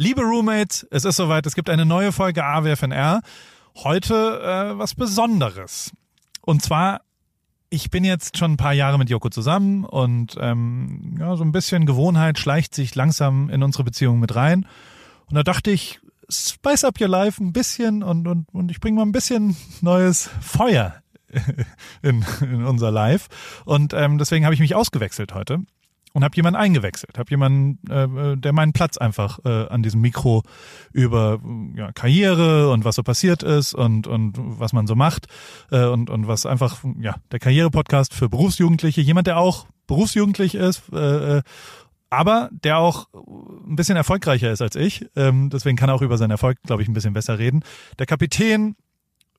Liebe Roommates, es ist soweit, es gibt eine neue Folge AWFNR. Heute äh, was Besonderes. Und zwar, ich bin jetzt schon ein paar Jahre mit Joko zusammen und ähm, ja, so ein bisschen Gewohnheit schleicht sich langsam in unsere Beziehung mit rein. Und da dachte ich, spice up your life ein bisschen und, und, und ich bringe mal ein bisschen neues Feuer in, in unser Live. Und ähm, deswegen habe ich mich ausgewechselt heute und habe jemanden eingewechselt, habe jemanden, äh, der meinen Platz einfach äh, an diesem Mikro über ja, Karriere und was so passiert ist und und was man so macht äh, und und was einfach ja der Karriere-Podcast für Berufsjugendliche, jemand, der auch berufsjugendlich ist. Äh, äh aber der auch ein bisschen erfolgreicher ist als ich. Ähm, deswegen kann er auch über seinen Erfolg, glaube ich, ein bisschen besser reden. Der Kapitän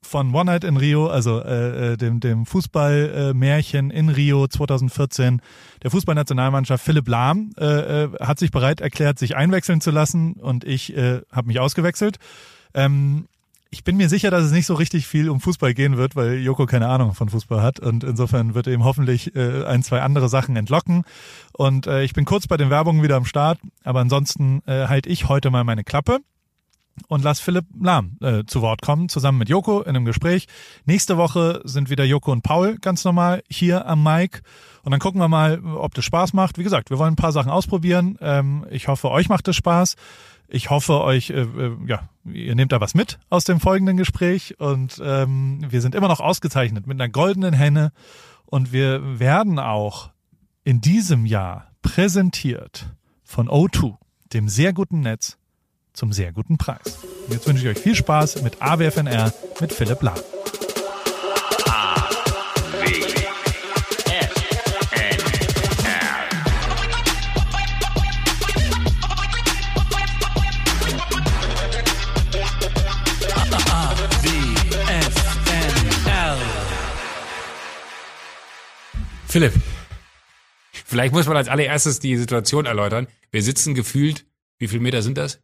von One Night in Rio, also äh, äh dem, dem Fußballmärchen in Rio 2014, der Fußballnationalmannschaft Philipp Lahm äh, äh, hat sich bereit erklärt, sich einwechseln zu lassen und ich äh, habe mich ausgewechselt. Ähm, ich bin mir sicher, dass es nicht so richtig viel um Fußball gehen wird, weil Joko keine Ahnung von Fußball hat und insofern wird er ihm hoffentlich äh, ein, zwei andere Sachen entlocken. Und äh, ich bin kurz bei den Werbungen wieder am Start, aber ansonsten äh, halte ich heute mal meine Klappe und lass Philipp Lahm äh, zu Wort kommen, zusammen mit Joko in einem Gespräch. Nächste Woche sind wieder Joko und Paul ganz normal hier am Mic. Und dann gucken wir mal, ob das Spaß macht. Wie gesagt, wir wollen ein paar Sachen ausprobieren. Ähm, ich hoffe, euch macht es Spaß. Ich hoffe, euch, äh, äh, ja, ihr nehmt da was mit aus dem folgenden Gespräch. Und ähm, wir sind immer noch ausgezeichnet mit einer goldenen Henne. Und wir werden auch in diesem Jahr präsentiert von O2, dem sehr guten Netz zum sehr guten Preis. Und jetzt wünsche ich euch viel Spaß mit AWFNR mit Philipp Lahm. Philipp, vielleicht muss man als allererstes die Situation erläutern. Wir sitzen gefühlt, wie viele Meter sind das?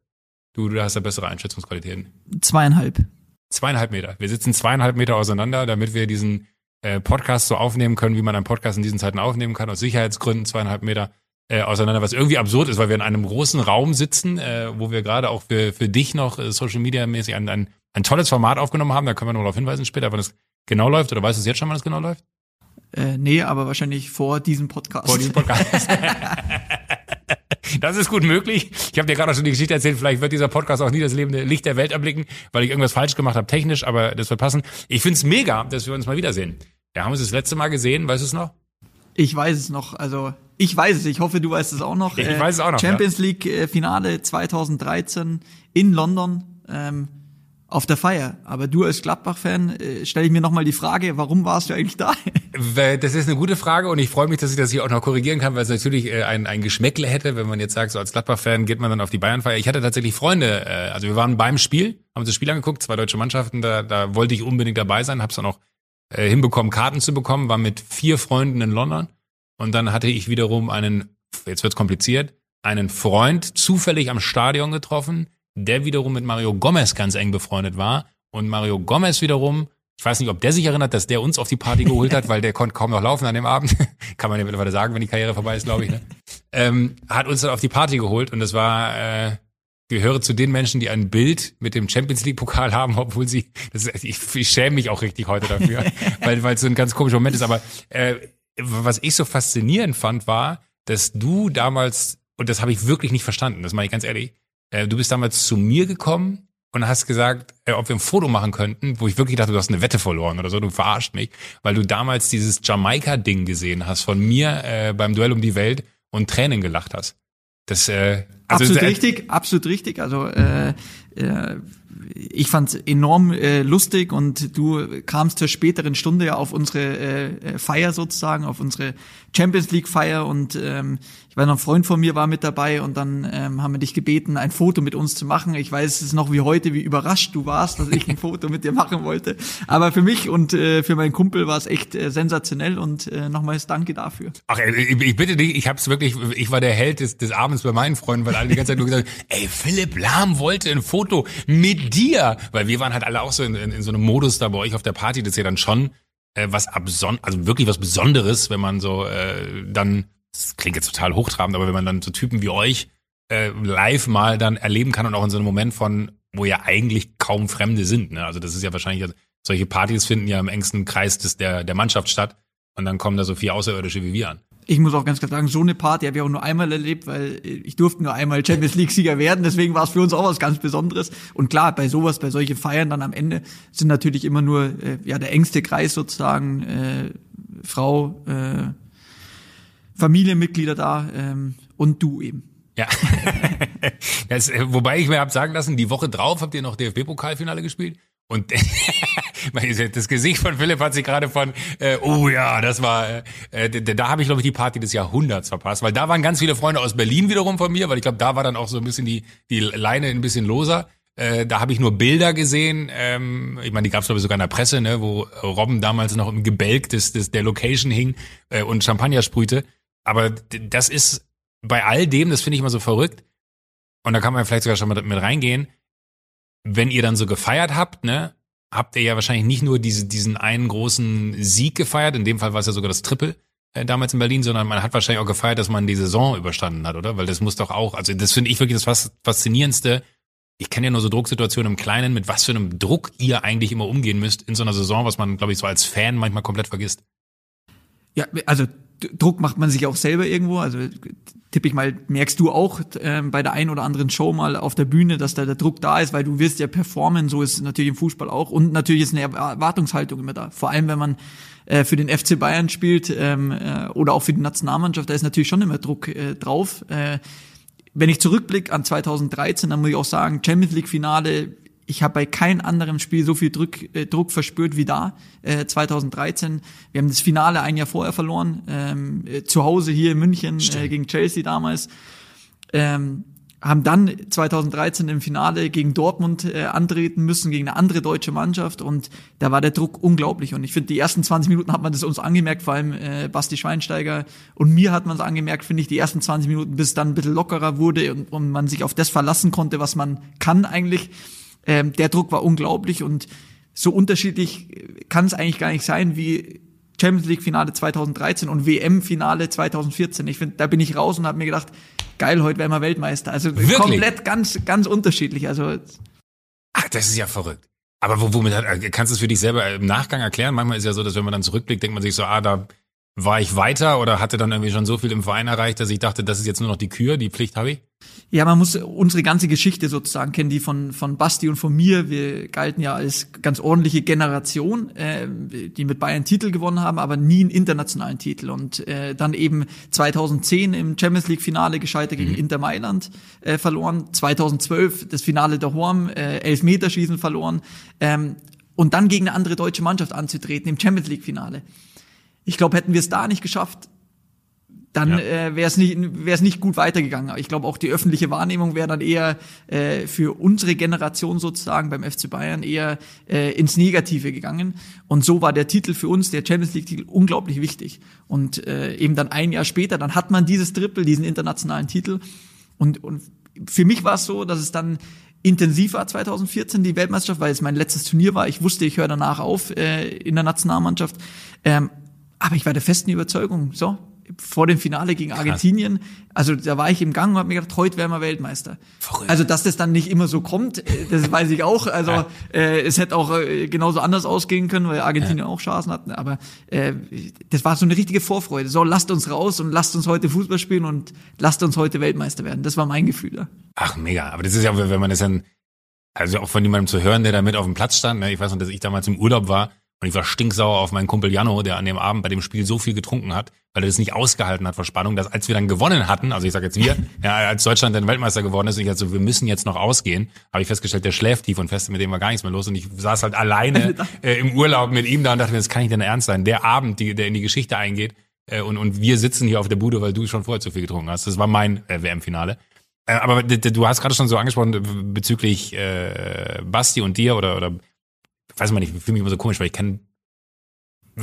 Du, du hast ja bessere Einschätzungsqualitäten. Zweieinhalb. Zweieinhalb Meter. Wir sitzen zweieinhalb Meter auseinander, damit wir diesen äh, Podcast so aufnehmen können, wie man einen Podcast in diesen Zeiten aufnehmen kann. Aus Sicherheitsgründen zweieinhalb Meter äh, auseinander, was irgendwie absurd ist, weil wir in einem großen Raum sitzen, äh, wo wir gerade auch für, für dich noch äh, Social Media mäßig ein, ein, ein tolles Format aufgenommen haben. Da können wir noch darauf hinweisen später, wann es genau läuft. Oder weißt du es jetzt schon, wann es genau läuft? Äh, nee, aber wahrscheinlich vor diesem Podcast. Vor diesem Podcast. Das ist gut möglich. Ich habe dir gerade schon die Geschichte erzählt, vielleicht wird dieser Podcast auch nie das lebende Licht der Welt erblicken, weil ich irgendwas falsch gemacht habe, technisch, aber das wird passen. Ich find's mega, dass wir uns mal wiedersehen. Wir haben uns das letzte Mal gesehen, weißt du es noch? Ich weiß es noch, also ich weiß es, ich hoffe, du weißt es auch noch. Ich weiß es auch noch. Champions ja. League äh, Finale 2013 in London. Ähm, auf der Feier. Aber du als Gladbach-Fan, äh, stelle ich mir nochmal die Frage, warum warst du eigentlich da? Das ist eine gute Frage und ich freue mich, dass ich das hier auch noch korrigieren kann, weil es natürlich äh, ein, ein Geschmäckle hätte, wenn man jetzt sagt, so als Gladbach-Fan geht man dann auf die Bayern-Feier. Ich hatte tatsächlich Freunde, äh, also wir waren beim Spiel, haben uns das Spiel angeguckt, zwei deutsche Mannschaften, da, da wollte ich unbedingt dabei sein, habe es dann auch äh, hinbekommen, Karten zu bekommen, war mit vier Freunden in London und dann hatte ich wiederum einen, jetzt wird's kompliziert, einen Freund zufällig am Stadion getroffen, der wiederum mit Mario Gomez ganz eng befreundet war. Und Mario Gomez wiederum, ich weiß nicht, ob der sich erinnert, dass der uns auf die Party geholt hat, weil der konnte kaum noch laufen an dem Abend. Kann man ja mittlerweile sagen, wenn die Karriere vorbei ist, glaube ich. Ne? Ähm, hat uns dann auf die Party geholt und das war, äh, gehöre zu den Menschen, die ein Bild mit dem Champions League Pokal haben, obwohl sie, das ist, ich, ich schäme mich auch richtig heute dafür, weil weil es so ein ganz komischer Moment ist. Aber äh, was ich so faszinierend fand, war, dass du damals und das habe ich wirklich nicht verstanden, das meine ich ganz ehrlich, äh, du bist damals zu mir gekommen und hast gesagt, äh, ob wir ein Foto machen könnten, wo ich wirklich dachte, du hast eine Wette verloren oder so, du verarscht mich, weil du damals dieses Jamaika-Ding gesehen hast von mir äh, beim Duell um die Welt und Tränen gelacht hast. Das, äh, also absolut richtig, absolut richtig. Also äh, äh, ich fand es enorm äh, lustig und du kamst zur späteren Stunde ja auf unsere äh, Feier sozusagen, auf unsere Champions League Feier und ähm, ich weiß noch, ein Freund von mir war mit dabei und dann ähm, haben wir dich gebeten, ein Foto mit uns zu machen. Ich weiß es noch wie heute, wie überrascht du warst, dass ich ein Foto mit dir machen wollte. Aber für mich und äh, für meinen Kumpel war es echt äh, sensationell und äh, nochmals danke dafür. Ach, ich, ich bitte dich, ich hab's wirklich, ich war der Held des, des Abends bei meinen Freunden, weil alle die ganze Zeit nur gesagt haben, ey, Philipp Lahm wollte ein Foto mit dir, weil wir waren halt alle auch so in, in, in so einem Modus da bei euch auf der Party, das ist ja dann schon äh, was abson also wirklich was Besonderes, wenn man so äh, dann, das klingt jetzt total hochtrabend, aber wenn man dann so Typen wie euch äh, live mal dann erleben kann und auch in so einem Moment von, wo ja eigentlich kaum Fremde sind. Ne? Also das ist ja wahrscheinlich, solche Partys finden ja im engsten Kreis des, der, der Mannschaft statt und dann kommen da so vier Außerirdische wie wir an. Ich muss auch ganz klar sagen, so eine Party habe ich auch nur einmal erlebt, weil ich durfte nur einmal Champions League Sieger werden, deswegen war es für uns auch was ganz Besonderes. Und klar, bei sowas, bei solchen Feiern dann am Ende sind natürlich immer nur äh, ja der engste Kreis sozusagen, äh, Frau, äh, Familienmitglieder da ähm, und du eben. Ja. das, äh, wobei ich mir habe sagen lassen, die Woche drauf habt ihr noch DFB-Pokalfinale gespielt. Und das Gesicht von Philipp hat sich gerade von, äh, oh ja, das war, äh, äh da, da habe ich glaube ich die Party des Jahrhunderts verpasst, weil da waren ganz viele Freunde aus Berlin wiederum von mir, weil ich glaube, da war dann auch so ein bisschen die die Leine ein bisschen loser. Äh, da habe ich nur Bilder gesehen. Ähm, ich meine, die gab es ich sogar in der Presse, ne, wo Robben damals noch im Gebälk des, des der Location hing äh, und Champagner sprühte. Aber das ist bei all dem, das finde ich immer so verrückt. Und da kann man vielleicht sogar schon mal mit reingehen. Wenn ihr dann so gefeiert habt, ne, habt ihr ja wahrscheinlich nicht nur diese, diesen einen großen Sieg gefeiert. In dem Fall war es ja sogar das Triple äh, damals in Berlin, sondern man hat wahrscheinlich auch gefeiert, dass man die Saison überstanden hat, oder? Weil das muss doch auch, also das finde ich wirklich das Faszinierendste. Ich kenne ja nur so Drucksituationen im Kleinen, mit was für einem Druck ihr eigentlich immer umgehen müsst in so einer Saison, was man, glaube ich, so als Fan manchmal komplett vergisst. Ja, also Druck macht man sich auch selber irgendwo. Also tippe ich mal, merkst du auch äh, bei der einen oder anderen Show mal auf der Bühne, dass da der Druck da ist, weil du wirst ja performen, so ist es natürlich im Fußball auch. Und natürlich ist eine Erwartungshaltung immer da. Vor allem, wenn man äh, für den FC Bayern spielt ähm, äh, oder auch für die Nationalmannschaft, da ist natürlich schon immer Druck äh, drauf. Äh, wenn ich zurückblicke an 2013, dann muss ich auch sagen, Champions League Finale, ich habe bei keinem anderen Spiel so viel Druck, äh, Druck verspürt wie da, äh, 2013. Wir haben das Finale ein Jahr vorher verloren, ähm, äh, zu Hause hier in München äh, gegen Chelsea damals. Ähm, haben dann 2013 im Finale gegen Dortmund äh, antreten müssen, gegen eine andere deutsche Mannschaft. Und da war der Druck unglaublich. Und ich finde, die ersten 20 Minuten hat man das uns angemerkt, vor allem äh, Basti Schweinsteiger. Und mir hat man es angemerkt, finde ich, die ersten 20 Minuten, bis dann ein bisschen lockerer wurde und, und man sich auf das verlassen konnte, was man kann eigentlich ähm, der Druck war unglaublich und so unterschiedlich kann es eigentlich gar nicht sein wie Champions League Finale 2013 und WM Finale 2014. Ich finde, da bin ich raus und habe mir gedacht, geil, heute werden wir Weltmeister. Also Wirklich? komplett ganz ganz unterschiedlich. Also Ach, das ist ja verrückt. Aber womit kannst du es für dich selber im Nachgang erklären? Manchmal ist ja so, dass wenn man dann zurückblickt, denkt man sich so, ah, da war ich weiter oder hatte dann irgendwie schon so viel im Verein erreicht, dass ich dachte, das ist jetzt nur noch die Kür, die Pflicht habe ich? Ja, man muss unsere ganze Geschichte sozusagen kennen, die von, von Basti und von mir. Wir galten ja als ganz ordentliche Generation, äh, die mit Bayern Titel gewonnen haben, aber nie einen internationalen Titel. Und äh, dann eben 2010 im Champions League Finale gescheitert gegen mhm. Inter Mailand äh, verloren. 2012 das Finale der Horm, äh, Elfmeterschießen verloren. Ähm, und dann gegen eine andere deutsche Mannschaft anzutreten im Champions League Finale. Ich glaube, hätten wir es da nicht geschafft, dann ja. äh, wäre es nicht, wär's nicht gut weitergegangen. Ich glaube, auch die öffentliche Wahrnehmung wäre dann eher äh, für unsere Generation sozusagen beim FC Bayern eher äh, ins Negative gegangen. Und so war der Titel für uns, der Champions League-Titel, unglaublich wichtig. Und äh, eben dann ein Jahr später, dann hat man dieses Triple, diesen internationalen Titel. Und, und für mich war es so, dass es dann intensiv war 2014 die Weltmeisterschaft, weil es mein letztes Turnier war. Ich wusste, ich höre danach auf äh, in der Nationalmannschaft. Ähm, aber ich war der festen Überzeugung, so, vor dem Finale gegen Argentinien, also da war ich im Gang und habe mir gedacht, heute wären wir Weltmeister. Verrückt. Also dass das dann nicht immer so kommt, äh, das weiß ich auch. Also ja. äh, es hätte auch äh, genauso anders ausgehen können, weil Argentinien ja. auch Chancen hatten. Aber äh, das war so eine richtige Vorfreude. So, lasst uns raus und lasst uns heute Fußball spielen und lasst uns heute Weltmeister werden. Das war mein Gefühl da. Ach mega, aber das ist ja, wenn man das dann, also auch von jemandem zu hören, der da mit auf dem Platz stand. Ne? Ich weiß noch, dass ich damals im Urlaub war und ich war stinksauer auf meinen Kumpel Jano, der an dem Abend bei dem Spiel so viel getrunken hat, weil er das nicht ausgehalten hat vor Spannung, dass als wir dann gewonnen hatten, also ich sage jetzt wir, ja, als Deutschland dann Weltmeister geworden ist, und ich halt so, wir müssen jetzt noch ausgehen, habe ich festgestellt, der schläft tief und fest, mit dem war gar nichts mehr los und ich saß halt alleine äh, im Urlaub mit ihm da und dachte mir, das kann nicht denn ernst sein. Der Abend, die, der in die Geschichte eingeht äh, und, und wir sitzen hier auf der Bude, weil du schon vorher zu viel getrunken hast. Das war mein äh, WM-Finale. Äh, aber du hast gerade schon so angesprochen bezüglich äh, Basti und dir oder, oder weiß man nicht, ich fühle mich immer so komisch, weil ich kenne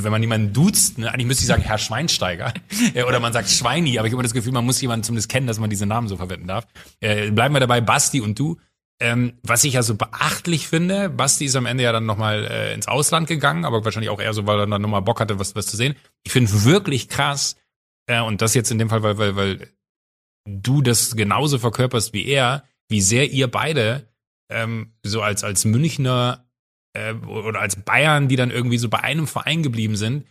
wenn man jemanden duzt, ne, eigentlich müsste ich sagen Herr Schweinsteiger oder man sagt Schweini, aber ich habe immer das Gefühl, man muss jemanden zumindest kennen, dass man diese Namen so verwenden darf. Äh, bleiben wir dabei, Basti und du. Ähm, was ich ja so beachtlich finde, Basti ist am Ende ja dann nochmal äh, ins Ausland gegangen, aber wahrscheinlich auch eher so, weil er dann nochmal Bock hatte, was, was zu sehen. Ich finde wirklich krass, äh, und das jetzt in dem Fall, weil, weil, weil du das genauso verkörperst wie er, wie sehr ihr beide ähm, so als als Münchner äh, oder als Bayern, die dann irgendwie so bei einem Verein geblieben sind,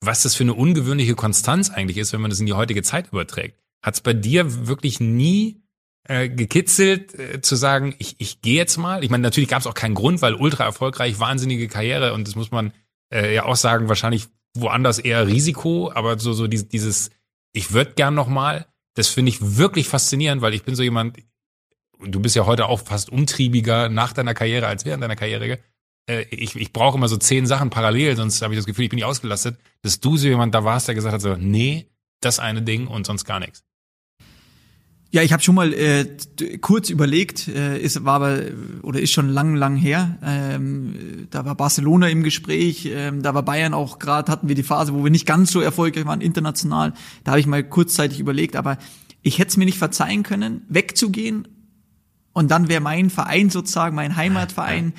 was das für eine ungewöhnliche Konstanz eigentlich ist, wenn man das in die heutige Zeit überträgt. Hat es bei dir wirklich nie äh, gekitzelt äh, zu sagen, ich, ich gehe jetzt mal? Ich meine, natürlich gab es auch keinen Grund, weil ultra erfolgreich, wahnsinnige Karriere und das muss man äh, ja auch sagen, wahrscheinlich woanders eher Risiko, aber so, so dieses, dieses ich würde gern noch mal, das finde ich wirklich faszinierend, weil ich bin so jemand, du bist ja heute auch fast umtriebiger nach deiner Karriere als während deiner Karriere. Äh, ich, ich brauche immer so zehn Sachen parallel, sonst habe ich das Gefühl, ich bin nicht ausgelastet, dass du so jemand da warst, der gesagt hat so, nee, das eine Ding und sonst gar nichts. Ja, ich habe schon mal äh, kurz überlegt, äh, ist war aber oder ist schon lang lang her. Ähm, da war Barcelona im Gespräch, ähm, da war Bayern auch gerade hatten wir die Phase, wo wir nicht ganz so erfolgreich waren international. Da habe ich mal kurzzeitig überlegt, aber ich hätte es mir nicht verzeihen können, wegzugehen und dann wäre mein Verein sozusagen, mein Heimatverein,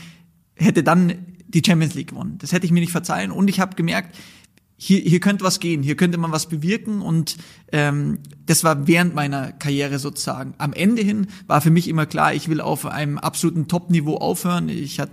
hätte dann die Champions League gewonnen. Das hätte ich mir nicht verzeihen und ich habe gemerkt, hier, hier könnte was gehen, hier könnte man was bewirken und ähm, das war während meiner Karriere sozusagen. Am Ende hin war für mich immer klar, ich will auf einem absoluten Top-Niveau aufhören. Ich hat,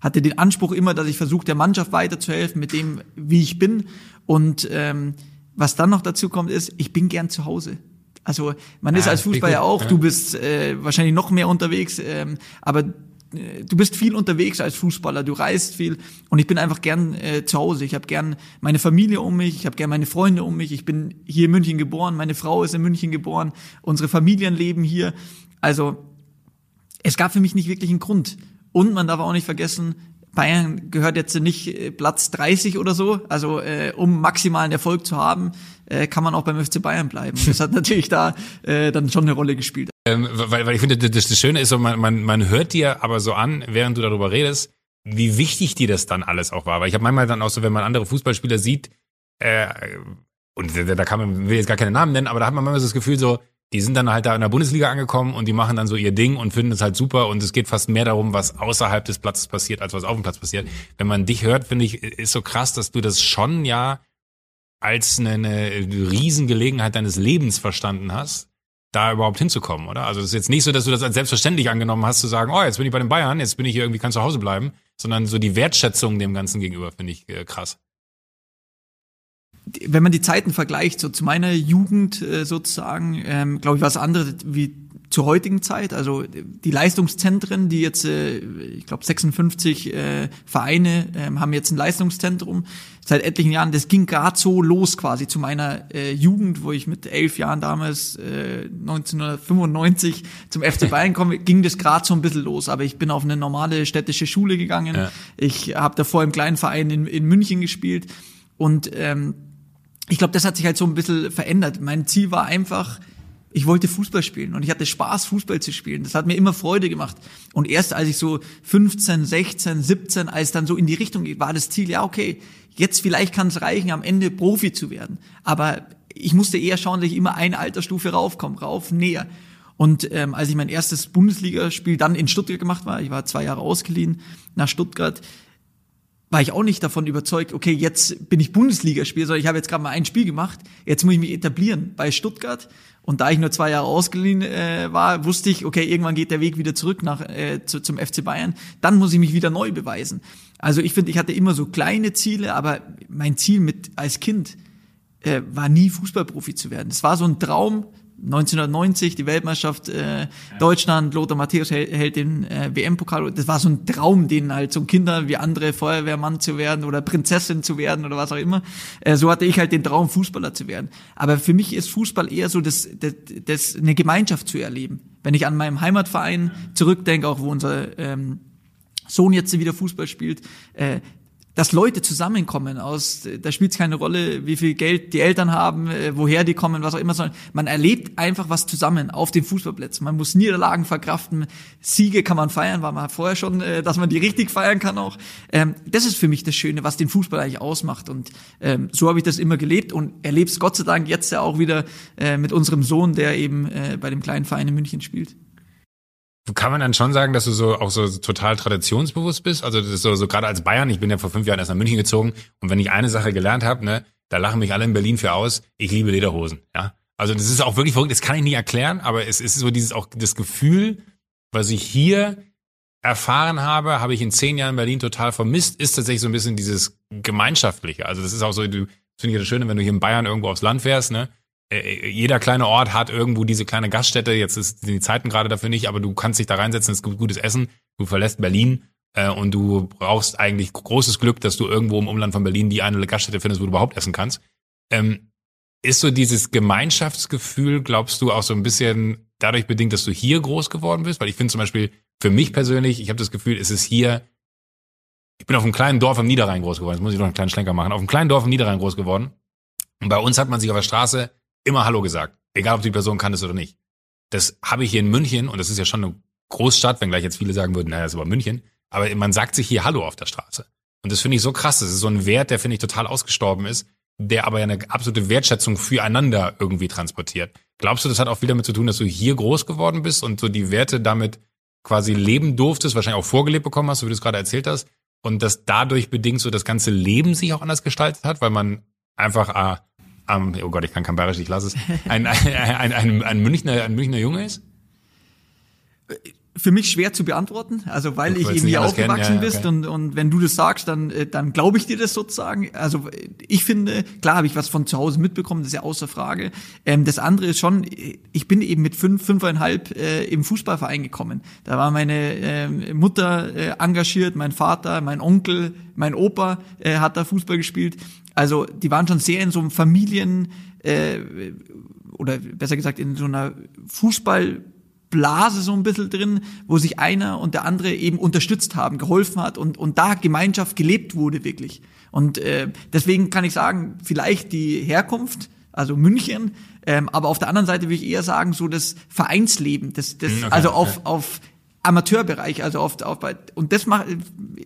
hatte den Anspruch immer, dass ich versuche, der Mannschaft weiterzuhelfen mit dem, wie ich bin. Und ähm, was dann noch dazu kommt, ist, ich bin gern zu Hause. Also man ist als Fußballer ja auch, du bist äh, wahrscheinlich noch mehr unterwegs, ähm, aber du bist viel unterwegs als Fußballer, du reist viel und ich bin einfach gern äh, zu Hause. Ich habe gern meine Familie um mich, ich habe gern meine Freunde um mich. Ich bin hier in München geboren, meine Frau ist in München geboren, unsere Familien leben hier. Also es gab für mich nicht wirklich einen Grund. Und man darf auch nicht vergessen, Bayern gehört jetzt nicht äh, Platz 30 oder so. Also äh, um maximalen Erfolg zu haben, äh, kann man auch beim FC Bayern bleiben. Das hat natürlich da äh, dann schon eine Rolle gespielt. Ähm, weil, weil ich finde, das, das Schöne ist so, man, man, man hört dir aber so an, während du darüber redest, wie wichtig dir das dann alles auch war. Weil ich habe manchmal dann auch so, wenn man andere Fußballspieler sieht, äh, und da kann man, will jetzt gar keine Namen nennen, aber da hat man manchmal so das Gefühl so, die sind dann halt da in der Bundesliga angekommen und die machen dann so ihr Ding und finden es halt super und es geht fast mehr darum, was außerhalb des Platzes passiert, als was auf dem Platz passiert. Wenn man dich hört, finde ich, ist so krass, dass du das schon ja als eine, eine Riesengelegenheit deines Lebens verstanden hast, da überhaupt hinzukommen, oder? Also es ist jetzt nicht so, dass du das als selbstverständlich angenommen hast, zu sagen, oh, jetzt bin ich bei den Bayern, jetzt bin ich hier irgendwie, kann zu Hause bleiben, sondern so die Wertschätzung dem Ganzen gegenüber, finde ich äh, krass wenn man die Zeiten vergleicht, so zu meiner Jugend äh, sozusagen, ähm, glaube ich, was anderes wie zur heutigen Zeit. Also die Leistungszentren, die jetzt, äh, ich glaube, 56 äh, Vereine äh, haben jetzt ein Leistungszentrum seit etlichen Jahren. Das ging gerade so los quasi zu meiner äh, Jugend, wo ich mit elf Jahren damals äh, 1995 zum FC Bayern komme, ging das gerade so ein bisschen los. Aber ich bin auf eine normale städtische Schule gegangen. Ja. Ich habe davor im kleinen Verein in, in München gespielt und ähm, ich glaube, das hat sich halt so ein bisschen verändert. Mein Ziel war einfach, ich wollte Fußball spielen und ich hatte Spaß, Fußball zu spielen. Das hat mir immer Freude gemacht. Und erst als ich so 15, 16, 17, als dann so in die Richtung geht, war das Ziel, ja, okay, jetzt vielleicht kann es reichen, am Ende Profi zu werden. Aber ich musste eher schauen, dass ich immer eine Altersstufe raufkomme, rauf, näher. Und ähm, als ich mein erstes Bundesligaspiel dann in Stuttgart gemacht war, ich war zwei Jahre ausgeliehen nach Stuttgart, war ich auch nicht davon überzeugt, okay, jetzt bin ich Bundesligaspieler, sondern ich habe jetzt gerade mal ein Spiel gemacht, jetzt muss ich mich etablieren bei Stuttgart. Und da ich nur zwei Jahre ausgeliehen äh, war, wusste ich, okay, irgendwann geht der Weg wieder zurück nach äh, zu, zum FC Bayern. Dann muss ich mich wieder neu beweisen. Also ich finde, ich hatte immer so kleine Ziele, aber mein Ziel mit als Kind äh, war nie Fußballprofi zu werden. Es war so ein Traum, 1990 die Weltmeisterschaft äh, ja. Deutschland, Lothar Matthäus hält, hält den äh, WM-Pokal. Das war so ein Traum, den halt so Kinder wie andere Feuerwehrmann zu werden oder Prinzessin zu werden oder was auch immer. Äh, so hatte ich halt den Traum, Fußballer zu werden. Aber für mich ist Fußball eher so, das, das, das eine Gemeinschaft zu erleben. Wenn ich an meinem Heimatverein zurückdenke, auch wo unser ähm, Sohn jetzt wieder Fußball spielt, äh, dass Leute zusammenkommen aus, da spielt es keine Rolle, wie viel Geld die Eltern haben, äh, woher die kommen, was auch immer, sondern man erlebt einfach was zusammen auf den Fußballplätzen. Man muss Niederlagen verkraften, Siege kann man feiern, war man vorher schon, äh, dass man die richtig feiern kann auch. Ähm, das ist für mich das Schöne, was den Fußball eigentlich ausmacht und ähm, so habe ich das immer gelebt und erlebe es Gott sei Dank jetzt ja auch wieder äh, mit unserem Sohn, der eben bei dem kleinen Verein in München spielt kann man dann schon sagen, dass du so auch so total traditionsbewusst bist? Also das ist so, so gerade als Bayern, ich bin ja vor fünf Jahren erst nach München gezogen und wenn ich eine Sache gelernt habe, ne, da lachen mich alle in Berlin für aus, ich liebe Lederhosen, ja. Also das ist auch wirklich verrückt, das kann ich nicht erklären, aber es ist so dieses auch das Gefühl, was ich hier erfahren habe, habe ich in zehn Jahren Berlin total vermisst, ist tatsächlich so ein bisschen dieses Gemeinschaftliche. Also das ist auch so, du finde ich das Schöne, wenn du hier in Bayern irgendwo aufs Land fährst, ne? Äh, äh, jeder kleine Ort hat irgendwo diese kleine Gaststätte, jetzt sind die Zeiten gerade dafür nicht, aber du kannst dich da reinsetzen, es gibt gutes Essen, du verlässt Berlin äh, und du brauchst eigentlich großes Glück, dass du irgendwo im Umland von Berlin die eine Gaststätte findest, wo du überhaupt essen kannst. Ähm, ist so dieses Gemeinschaftsgefühl, glaubst du, auch so ein bisschen dadurch bedingt, dass du hier groß geworden bist? Weil ich finde zum Beispiel, für mich persönlich, ich habe das Gefühl, es ist hier, ich bin auf einem kleinen Dorf am Niederrhein groß geworden, jetzt muss ich noch einen kleinen Schlenker machen, auf einem kleinen Dorf am Niederrhein groß geworden. Und bei uns hat man sich auf der Straße immer Hallo gesagt, egal ob die Person kann es oder nicht. Das habe ich hier in München, und das ist ja schon eine Großstadt, wenngleich jetzt viele sagen würden, naja, das ist aber München, aber man sagt sich hier Hallo auf der Straße. Und das finde ich so krass, das ist so ein Wert, der finde ich total ausgestorben ist, der aber ja eine absolute Wertschätzung füreinander irgendwie transportiert. Glaubst du, das hat auch viel damit zu tun, dass du hier groß geworden bist und so die Werte damit quasi leben durftest, wahrscheinlich auch vorgelebt bekommen hast, so wie du es gerade erzählt hast, und dass dadurch bedingt so das ganze Leben sich auch anders gestaltet hat, weil man einfach, ah, um, oh Gott, ich kann kein Bayerisch, ich lasse es, ein, ein, ein, ein, Münchner, ein Münchner Junge ist? für mich schwer zu beantworten, also weil ich eben hier aufgewachsen bist und, und wenn du das sagst, dann, äh, dann glaube ich dir das sozusagen. Also ich finde, klar habe ich was von zu Hause mitbekommen, das ist ja außer Frage. Ähm, das andere ist schon, ich bin eben mit fünf, fünfeinhalb äh, im Fußballverein gekommen. Da war meine äh, Mutter äh, engagiert, mein Vater, mein Onkel, mein Opa äh, hat da Fußball gespielt. Also die waren schon sehr in so einem Familien äh, oder besser gesagt in so einer Fußball Blase so ein bisschen drin, wo sich einer und der andere eben unterstützt haben, geholfen hat und, und da Gemeinschaft gelebt wurde wirklich. Und äh, deswegen kann ich sagen, vielleicht die Herkunft, also München, ähm, aber auf der anderen Seite würde ich eher sagen, so das Vereinsleben, das, das hm, okay, also auf, okay. auf Amateurbereich, also auf, auf und das macht,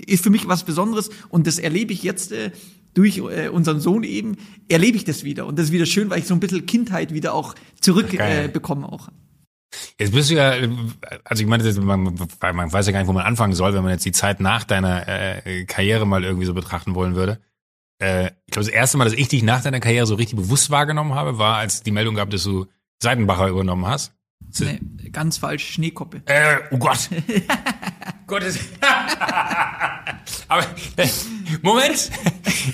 ist für mich was Besonderes und das erlebe ich jetzt äh, durch äh, unseren Sohn eben, erlebe ich das wieder und das ist wieder schön, weil ich so ein bisschen Kindheit wieder auch zurückbekomme äh, auch. Jetzt bist du ja, also ich meine, man, man weiß ja gar nicht, wo man anfangen soll, wenn man jetzt die Zeit nach deiner äh, Karriere mal irgendwie so betrachten wollen würde. Äh, ich glaube, das erste Mal, dass ich dich nach deiner Karriere so richtig bewusst wahrgenommen habe, war, als die Meldung gab, dass du Seidenbacher übernommen hast. Nee, ganz falsch, Schneekoppe. Äh, oh Gott. Gottes. aber äh, Moment.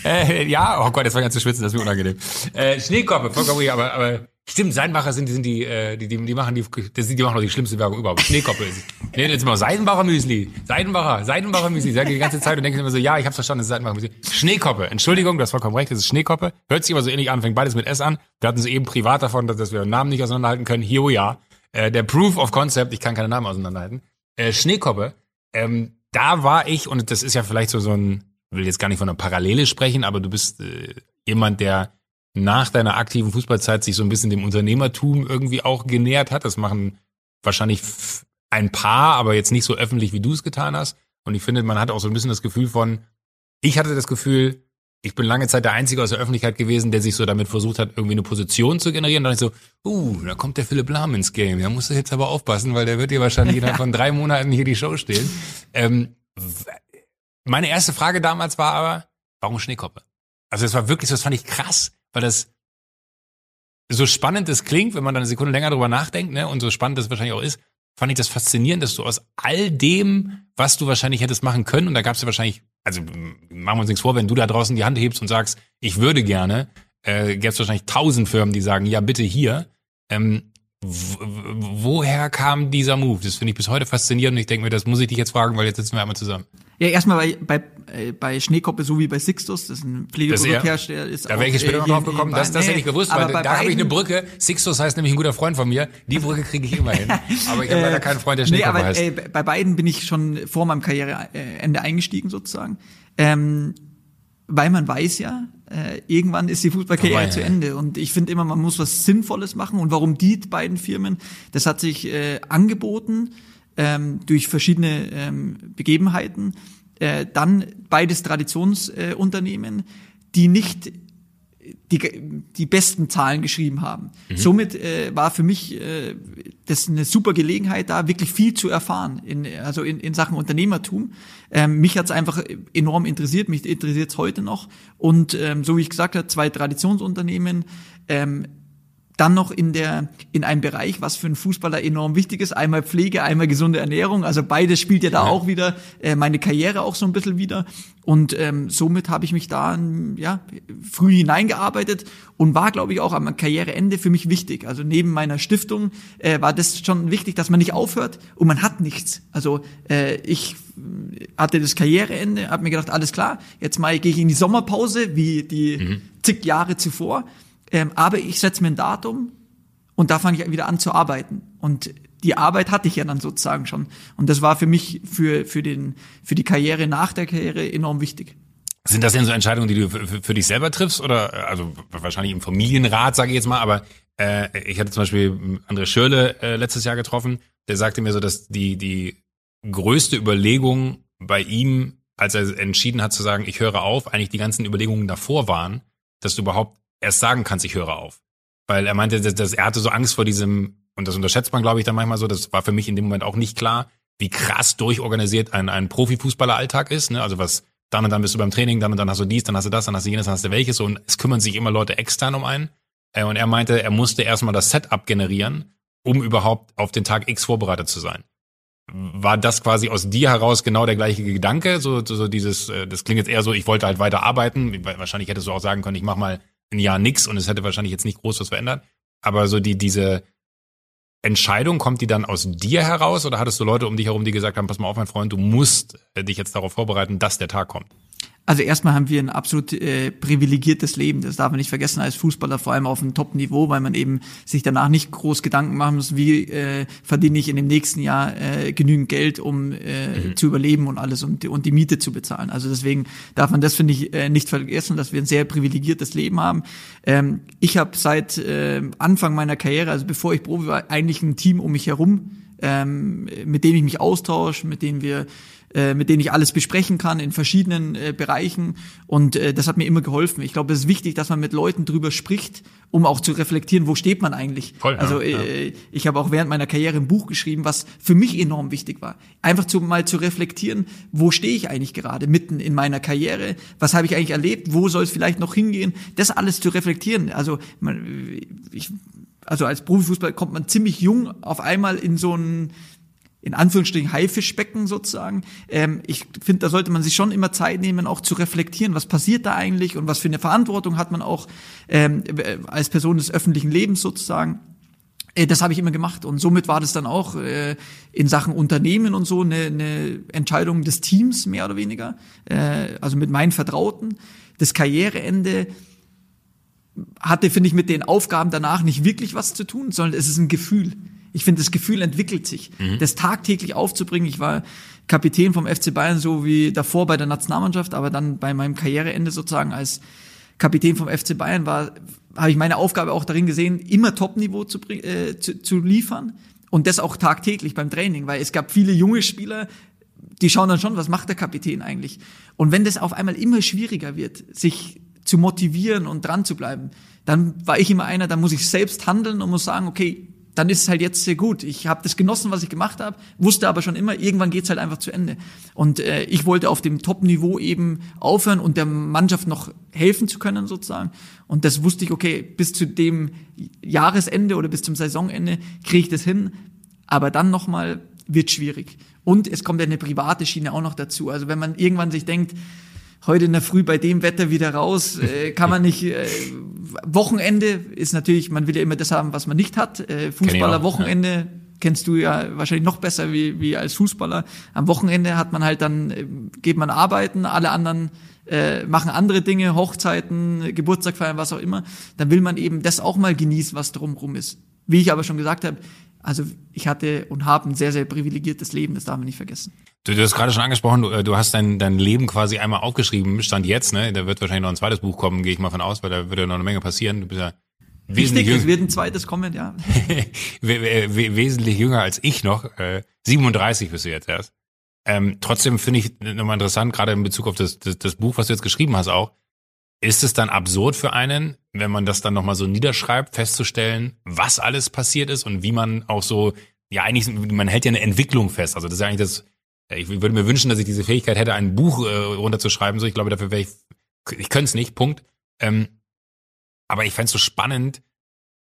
Äh, ja, oh Gott, jetzt war ganz zu schwitzen, das ist mir unangenehm. Äh, Schneekoppe, vollkommen richtig, aber, aber Stimmt, Seidenbacher sind, die, sind die, äh, die, die, die machen die, die, machen doch die schlimmste Werbung überhaupt. Schneekoppe ist. Nee, jetzt mal Seidenbacher Müsli. Seidenbacher, Seidenbacher Müsli. Sag ich die ganze Zeit und denke immer so, ja, ich hab's verstanden, das ist Seidenbacher Müsli. Schneekoppe. Entschuldigung, du hast vollkommen recht, das ist Schneekoppe. Hört sich aber so ähnlich an, fängt beides mit S an. Wir hatten es eben privat davon, dass, dass wir Namen nicht auseinanderhalten können. Hier, oh ja. Äh, der Proof of Concept, ich kann keine Namen auseinanderhalten. Äh, Schneekoppe. Ähm, da war ich, und das ist ja vielleicht so, so ein, will jetzt gar nicht von einer Parallele sprechen, aber du bist äh, jemand, der nach deiner aktiven Fußballzeit sich so ein bisschen dem Unternehmertum irgendwie auch genähert hat. Das machen wahrscheinlich ein paar, aber jetzt nicht so öffentlich, wie du es getan hast. Und ich finde, man hat auch so ein bisschen das Gefühl von, ich hatte das Gefühl, ich bin lange Zeit der Einzige aus der Öffentlichkeit gewesen, der sich so damit versucht hat, irgendwie eine Position zu generieren. dann ich so, uh, da kommt der Philipp Lahm ins Game. Da musst du jetzt aber aufpassen, weil der wird dir wahrscheinlich innerhalb von drei Monaten hier die Show stehen. Ähm, meine erste Frage damals war aber, warum Schneekoppe? Also das war wirklich, das fand ich krass weil das so spannend das klingt, wenn man dann eine Sekunde länger drüber nachdenkt, ne, und so spannend das wahrscheinlich auch ist, fand ich das faszinierend, dass du aus all dem, was du wahrscheinlich hättest machen können, und da gab es ja wahrscheinlich, also machen wir uns nichts vor, wenn du da draußen die Hand hebst und sagst, ich würde gerne, äh, gäbe es wahrscheinlich tausend Firmen, die sagen, ja, bitte hier. Ähm, woher kam dieser Move? Das finde ich bis heute faszinierend und ich denke mir, das muss ich dich jetzt fragen, weil jetzt sitzen wir einmal zusammen. Ja, erstmal bei, bei, äh, bei Schneekoppe so wie bei Sixtus, das ist ein Pflegeprodukthersteller. Ist da wäre ich später noch drauf gekommen, das, das nee, hätte ich gewusst, weil da habe ich eine Brücke. Sixtus heißt nämlich ein guter Freund von mir. Die Brücke kriege ich immer hin. Aber ich habe leider keinen Freund, der Schneekoppe nee, aber, heißt. Äh, bei beiden bin ich schon vor meinem Karriereende eingestiegen sozusagen. Ähm, weil man weiß ja, äh, irgendwann ist die Fußballkarriere ja, zu Ende. Und ich finde immer, man muss was Sinnvolles machen. Und warum die beiden Firmen? Das hat sich äh, angeboten ähm, durch verschiedene ähm, Begebenheiten. Äh, dann beides Traditionsunternehmen, äh, die nicht die, die besten Zahlen geschrieben haben. Mhm. Somit äh, war für mich äh, das eine super Gelegenheit, da wirklich viel zu erfahren, in, also in, in Sachen Unternehmertum. Ähm, mich hat's einfach enorm interessiert, mich interessiert es heute noch. Und ähm, so wie ich gesagt habe, zwei Traditionsunternehmen, ähm, dann noch in der in einem Bereich, was für einen Fußballer enorm wichtig ist, einmal Pflege, einmal gesunde Ernährung. Also beides spielt ja da ja. auch wieder äh, meine Karriere auch so ein bisschen wieder. Und ähm, somit habe ich mich da ja früh hineingearbeitet und war, glaube ich, auch am Karriereende für mich wichtig. Also neben meiner Stiftung äh, war das schon wichtig, dass man nicht aufhört und man hat nichts. Also äh, ich hatte das Karriereende, habe mir gedacht, alles klar, jetzt mal gehe ich in die Sommerpause wie die mhm. zig Jahre zuvor ähm, aber ich setze mir ein Datum und da fange ich wieder an zu arbeiten. Und die Arbeit hatte ich ja dann sozusagen schon. Und das war für mich, für, für, den, für die Karriere nach der Karriere enorm wichtig. Sind das denn so Entscheidungen, die du für, für dich selber triffst? Oder also wahrscheinlich im Familienrat, sage ich jetzt mal, aber äh, ich hatte zum Beispiel André Schürle äh, letztes Jahr getroffen, der sagte mir so, dass die, die größte Überlegung bei ihm, als er entschieden hat zu sagen, ich höre auf, eigentlich die ganzen Überlegungen davor waren, dass du überhaupt erst sagen kannst, ich höre auf. Weil er meinte, dass, dass er hatte so Angst vor diesem, und das unterschätzt man, glaube ich, dann manchmal so, das war für mich in dem Moment auch nicht klar, wie krass durchorganisiert ein, ein Profifußballeralltag ist. Ne? Also was, dann und dann bist du beim Training, dann und dann hast du dies, dann hast du das, dann hast du jenes, dann hast du welches. Und es kümmern sich immer Leute extern um einen. Äh, und er meinte, er musste erstmal das Setup generieren, um überhaupt auf den Tag X vorbereitet zu sein. War das quasi aus dir heraus genau der gleiche Gedanke? So, so, so dieses, äh, das klingt jetzt eher so, ich wollte halt weiter arbeiten. Wahrscheinlich hättest du auch sagen können, ich mach mal ein Jahr nix und es hätte wahrscheinlich jetzt nicht groß was verändert. Aber so die, diese Entscheidung, kommt die dann aus dir heraus oder hattest du Leute um dich herum, die gesagt haben, pass mal auf, mein Freund, du musst dich jetzt darauf vorbereiten, dass der Tag kommt? Also erstmal haben wir ein absolut äh, privilegiertes Leben. Das darf man nicht vergessen als Fußballer, vor allem auf einem Top-Niveau, weil man eben sich danach nicht groß Gedanken machen muss, wie äh, verdiene ich in dem nächsten Jahr äh, genügend Geld, um äh, mhm. zu überleben und alles und, und die Miete zu bezahlen. Also deswegen darf man das, finde ich, äh, nicht vergessen, dass wir ein sehr privilegiertes Leben haben. Ähm, ich habe seit äh, Anfang meiner Karriere, also bevor ich Profi war, eigentlich ein Team um mich herum, ähm, mit dem ich mich austausche, mit denen wir äh, mit denen ich alles besprechen kann in verschiedenen äh, Bereichen. Und äh, das hat mir immer geholfen. Ich glaube, es ist wichtig, dass man mit Leuten drüber spricht, um auch zu reflektieren, wo steht man eigentlich. Voll, also ja, äh, ich habe auch während meiner Karriere ein Buch geschrieben, was für mich enorm wichtig war. Einfach zu, mal zu reflektieren, wo stehe ich eigentlich gerade mitten in meiner Karriere, was habe ich eigentlich erlebt, wo soll es vielleicht noch hingehen, das alles zu reflektieren. Also man, ich, also als Profifußball kommt man ziemlich jung auf einmal in so ein in Anführungsstrichen Haifischbecken sozusagen. Ähm, ich finde, da sollte man sich schon immer Zeit nehmen, auch zu reflektieren, was passiert da eigentlich und was für eine Verantwortung hat man auch ähm, als Person des öffentlichen Lebens sozusagen. Äh, das habe ich immer gemacht und somit war das dann auch äh, in Sachen Unternehmen und so eine, eine Entscheidung des Teams mehr oder weniger, äh, also mit meinen Vertrauten. Das Karriereende hatte, finde ich, mit den Aufgaben danach nicht wirklich was zu tun, sondern es ist ein Gefühl. Ich finde, das Gefühl entwickelt sich. Mhm. Das tagtäglich aufzubringen. Ich war Kapitän vom FC Bayern, so wie davor bei der Nationalmannschaft, aber dann bei meinem Karriereende sozusagen als Kapitän vom FC Bayern war, habe ich meine Aufgabe auch darin gesehen, immer Top-Niveau zu, äh, zu, zu liefern und das auch tagtäglich beim Training, weil es gab viele junge Spieler, die schauen dann schon, was macht der Kapitän eigentlich? Und wenn das auf einmal immer schwieriger wird, sich zu motivieren und dran zu bleiben, dann war ich immer einer, dann muss ich selbst handeln und muss sagen, okay, dann ist es halt jetzt sehr gut. Ich habe das genossen, was ich gemacht habe, wusste aber schon immer, irgendwann geht's halt einfach zu Ende. Und äh, ich wollte auf dem Top-Niveau eben aufhören und der Mannschaft noch helfen zu können sozusagen. Und das wusste ich, okay, bis zu dem Jahresende oder bis zum Saisonende kriege ich das hin. Aber dann nochmal wird schwierig. Und es kommt ja eine private Schiene auch noch dazu. Also wenn man irgendwann sich denkt, heute in der Früh bei dem Wetter wieder raus, äh, kann man nicht. Äh, Wochenende ist natürlich, man will ja immer das haben, was man nicht hat. Äh, Fußballer Wochenende ja. kennst du ja wahrscheinlich noch besser wie, wie als Fußballer. Am Wochenende hat man halt dann, äh, geht man arbeiten, alle anderen äh, machen andere Dinge, Hochzeiten, Geburtstag feiern, was auch immer. Dann will man eben das auch mal genießen, was drumherum ist. Wie ich aber schon gesagt habe, also ich hatte und habe ein sehr, sehr privilegiertes Leben, das darf man nicht vergessen. Du, du hast gerade schon angesprochen, du, äh, du hast dein, dein Leben quasi einmal aufgeschrieben, stand jetzt, ne? Da wird wahrscheinlich noch ein zweites Buch kommen, gehe ich mal von aus, weil da wird ja noch eine Menge passieren. Du bist ja wesentlich Richtig, es wird ein zweites kommen, ja. wesentlich jünger als ich noch. Äh, 37 bist du jetzt erst. Ähm, trotzdem finde ich nochmal interessant, gerade in Bezug auf das, das, das Buch, was du jetzt geschrieben hast auch, ist es dann absurd für einen, wenn man das dann nochmal so niederschreibt, festzustellen, was alles passiert ist und wie man auch so, ja eigentlich, man hält ja eine Entwicklung fest. Also das ist ja eigentlich das, ich würde mir wünschen, dass ich diese Fähigkeit hätte, ein Buch äh, runterzuschreiben. So, ich glaube, dafür wäre ich, ich könnte es nicht, Punkt. Ähm, aber ich fände es so spannend,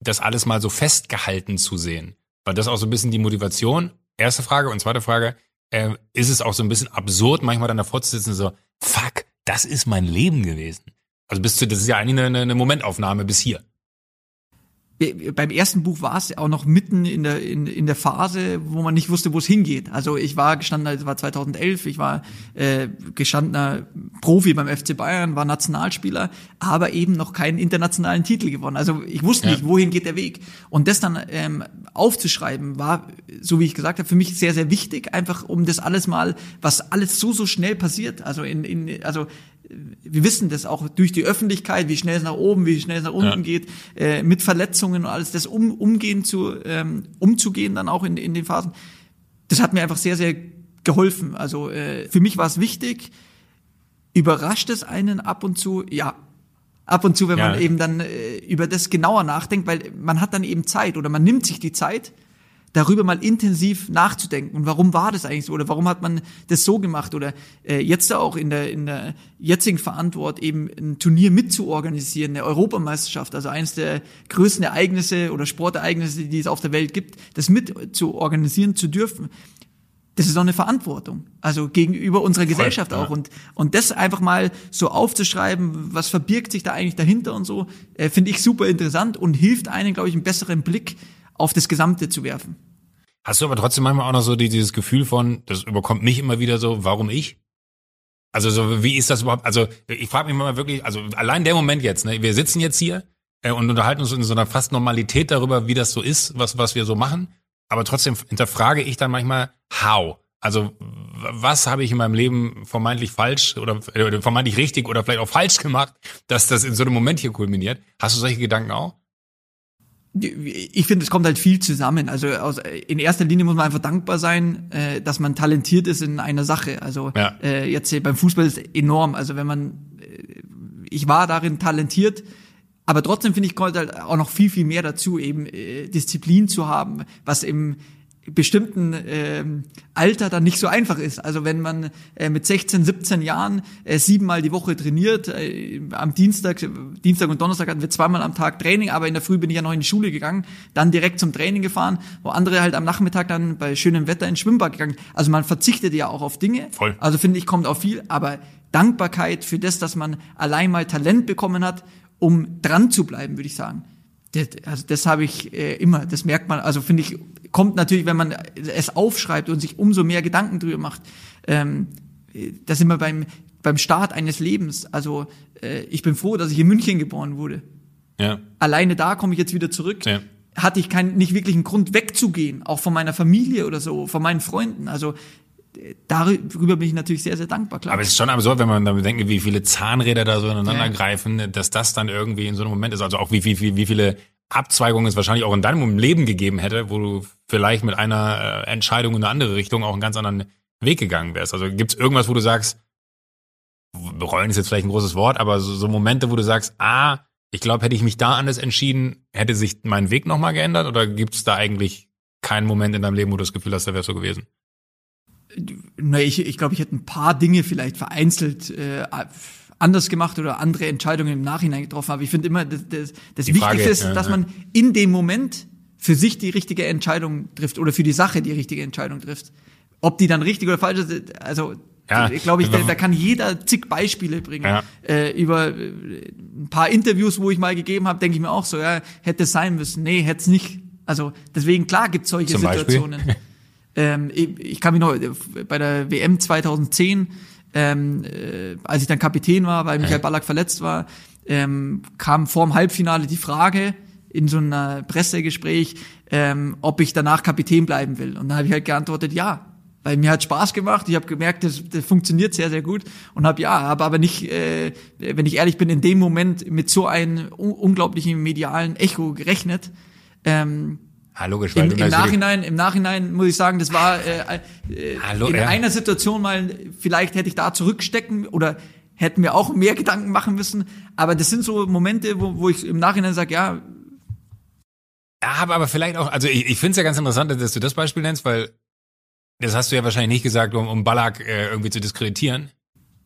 das alles mal so festgehalten zu sehen? War das auch so ein bisschen die Motivation? Erste Frage. Und zweite Frage, äh, ist es auch so ein bisschen absurd, manchmal dann davor zu sitzen so, fuck, das ist mein Leben gewesen. Also bis zu, das ist ja eigentlich eine, eine Momentaufnahme bis hier beim ersten Buch war es auch noch mitten in der in, in der Phase, wo man nicht wusste, wo es hingeht. Also ich war gestandener, es war 2011, ich war äh, gestandener Profi beim FC Bayern, war Nationalspieler, aber eben noch keinen internationalen Titel gewonnen. Also ich wusste ja. nicht, wohin geht der Weg. Und das dann ähm, aufzuschreiben war, so wie ich gesagt habe, für mich sehr sehr wichtig, einfach um das alles mal, was alles so so schnell passiert. Also in, in also wir wissen das auch durch die Öffentlichkeit, wie schnell es nach oben, wie schnell es nach unten ja. geht, äh, mit Verletzungen und alles, das um, umgehen zu, ähm, umzugehen dann auch in, in den Phasen. Das hat mir einfach sehr, sehr geholfen. Also äh, für mich war es wichtig, überrascht es einen ab und zu, ja. Ab und zu, wenn ja. man eben dann äh, über das genauer nachdenkt, weil man hat dann eben Zeit oder man nimmt sich die Zeit, darüber mal intensiv nachzudenken. Und warum war das eigentlich so? Oder warum hat man das so gemacht? Oder äh, jetzt auch in der, in der jetzigen Verantwortung eben ein Turnier mitzuorganisieren, eine Europameisterschaft, also eines der größten Ereignisse oder Sportereignisse, die es auf der Welt gibt, das mit zu organisieren zu dürfen. Das ist auch eine Verantwortung, also gegenüber unserer Gesellschaft Voll, ja. auch. Und, und das einfach mal so aufzuschreiben, was verbirgt sich da eigentlich dahinter und so, äh, finde ich super interessant und hilft einem, glaube ich, einen besseren Blick auf das Gesamte zu werfen. Hast du aber trotzdem manchmal auch noch so dieses Gefühl von, das überkommt mich immer wieder so, warum ich? Also so, wie ist das überhaupt? Also ich frage mich mal wirklich, also allein der Moment jetzt, ne, wir sitzen jetzt hier äh, und unterhalten uns in so einer fast Normalität darüber, wie das so ist, was was wir so machen. Aber trotzdem hinterfrage ich dann manchmal, how? Also was habe ich in meinem Leben vermeintlich falsch oder äh, vermeintlich richtig oder vielleicht auch falsch gemacht, dass das in so einem Moment hier kulminiert? Hast du solche Gedanken auch? Ich finde, es kommt halt viel zusammen. Also aus, in erster Linie muss man einfach dankbar sein, äh, dass man talentiert ist in einer Sache. Also ja. äh, jetzt beim Fußball ist enorm. Also wenn man, äh, ich war darin talentiert, aber trotzdem finde ich kommt halt auch noch viel viel mehr dazu, eben äh, Disziplin zu haben, was im bestimmten ähm, Alter dann nicht so einfach ist. Also wenn man äh, mit 16, 17 Jahren äh, siebenmal die Woche trainiert, äh, am Dienstag, Dienstag und Donnerstag hatten wir zweimal am Tag Training, aber in der Früh bin ich ja noch in die Schule gegangen, dann direkt zum Training gefahren, wo andere halt am Nachmittag dann bei schönem Wetter ins Schwimmbad gegangen. Also man verzichtet ja auch auf Dinge. Voll. Also finde ich, kommt auch viel, aber Dankbarkeit für das, dass man allein mal Talent bekommen hat, um dran zu bleiben, würde ich sagen. Das, also das habe ich äh, immer, das merkt man, also finde ich, kommt natürlich, wenn man es aufschreibt und sich umso mehr Gedanken drüber macht. Ähm, da sind wir beim, beim Start eines Lebens. Also äh, ich bin froh, dass ich in München geboren wurde. Ja. Alleine da komme ich jetzt wieder zurück. Ja. Hatte ich keinen nicht wirklich einen Grund wegzugehen, auch von meiner Familie oder so, von meinen Freunden. Also darüber bin ich natürlich sehr, sehr dankbar. Klar. Aber es ist schon absurd, wenn man damit denkt, wie viele Zahnräder da so ineinander ja. greifen, dass das dann irgendwie in so einem Moment ist. Also auch wie, wie, wie, wie viele Abzweigungen es wahrscheinlich auch in deinem Leben gegeben hätte, wo du vielleicht mit einer äh, Entscheidung in eine andere Richtung auch einen ganz anderen Weg gegangen wärst. Also gibt es irgendwas, wo du sagst, bereuen ist jetzt vielleicht ein großes Wort, aber so, so Momente, wo du sagst, ah, ich glaube, hätte ich mich da anders entschieden, hätte sich mein Weg nochmal geändert? Oder gibt es da eigentlich keinen Moment in deinem Leben, wo du das Gefühl hast, da wäre so gewesen? Na, ich, ich glaube, ich hätte ein paar Dinge vielleicht vereinzelt äh, anders gemacht oder andere Entscheidungen im Nachhinein getroffen. Aber ich finde immer, das, das, das Wichtigste Frage, ist, ja, dass ja. man in dem Moment für sich die richtige Entscheidung trifft oder für die Sache die richtige Entscheidung trifft. Ob die dann richtig oder falsch ist, also ja, glaube, ich, da, da kann jeder zig Beispiele bringen. Ja. Äh, über äh, ein paar Interviews, wo ich mal gegeben habe, denke ich mir auch so, ja, hätte es sein müssen. Nee, hätte es nicht. Also deswegen, klar gibt es solche Zum Situationen. ähm, ich, kann mich noch bei der WM 2010 ähm, äh, als ich dann Kapitän war, weil Michael Ballack verletzt war, ähm, kam vor dem Halbfinale die Frage in so einem Pressegespräch, ähm, ob ich danach Kapitän bleiben will. Und dann habe ich halt geantwortet, ja. Weil mir hat Spaß gemacht, ich habe gemerkt, das, das funktioniert sehr, sehr gut und habe ja, habe aber nicht, äh, wenn ich ehrlich bin, in dem Moment mit so einem unglaublichen medialen Echo gerechnet. Ähm, Ah, logisch, weil Im, im Nachhinein, im Nachhinein muss ich sagen, das war äh, äh, Hallo, in ja. einer Situation mal, vielleicht hätte ich da zurückstecken oder hätten wir auch mehr Gedanken machen müssen. Aber das sind so Momente, wo, wo ich im Nachhinein sage, ja. Ja, aber, aber vielleicht auch, also ich, ich finde es ja ganz interessant, dass du das Beispiel nennst, weil das hast du ja wahrscheinlich nicht gesagt, um, um Ballack äh, irgendwie zu diskreditieren.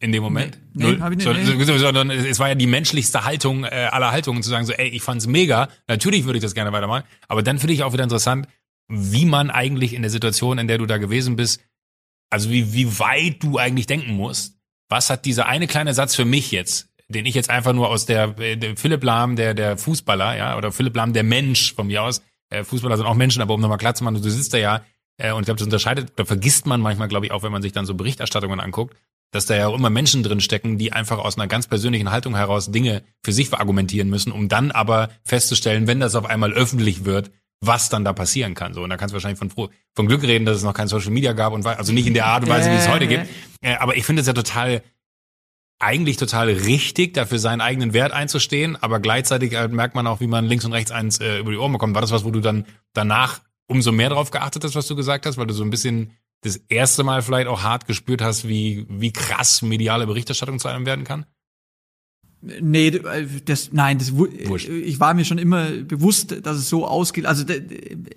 In dem Moment? Nee, Null. hab ich nicht, So- nee. so- Sondern es war ja die menschlichste Haltung äh, aller Haltungen zu sagen, so, ey, ich fand's mega, natürlich würde ich das gerne weitermachen, aber dann finde ich auch wieder interessant, wie man eigentlich in der Situation, in der du da gewesen bist, also wie, wie weit du eigentlich denken musst. Was hat dieser eine kleine Satz für mich jetzt, den ich jetzt einfach nur aus der, äh, der Philipp Lahm, der, der Fußballer, ja, oder Philipp Lahm, der Mensch von mir aus, äh, Fußballer sind auch Menschen, aber um nochmal klar zu machen, du sitzt da ja, äh, und ich glaube, das unterscheidet, da vergisst man manchmal, glaube ich, auch, wenn man sich dann so Berichterstattungen anguckt, dass da ja auch immer Menschen drin stecken, die einfach aus einer ganz persönlichen Haltung heraus Dinge für sich verargumentieren müssen, um dann aber festzustellen, wenn das auf einmal öffentlich wird, was dann da passieren kann. So, und da kannst du wahrscheinlich von, froh- von Glück reden, dass es noch kein Social Media gab und also nicht in der Art und Weise, wie es heute gibt. Äh, aber ich finde es ja total eigentlich total richtig, dafür seinen eigenen Wert einzustehen, aber gleichzeitig äh, merkt man auch, wie man links und rechts eins äh, über die Ohren bekommt. War das was, wo du dann danach umso mehr drauf geachtet hast, was du gesagt hast, weil du so ein bisschen das erste Mal vielleicht auch hart gespürt hast, wie, wie krass mediale Berichterstattung zu einem werden kann? Nee, äh, das, nein, das, Wurscht. ich war mir schon immer bewusst, dass es so ausgeht. Also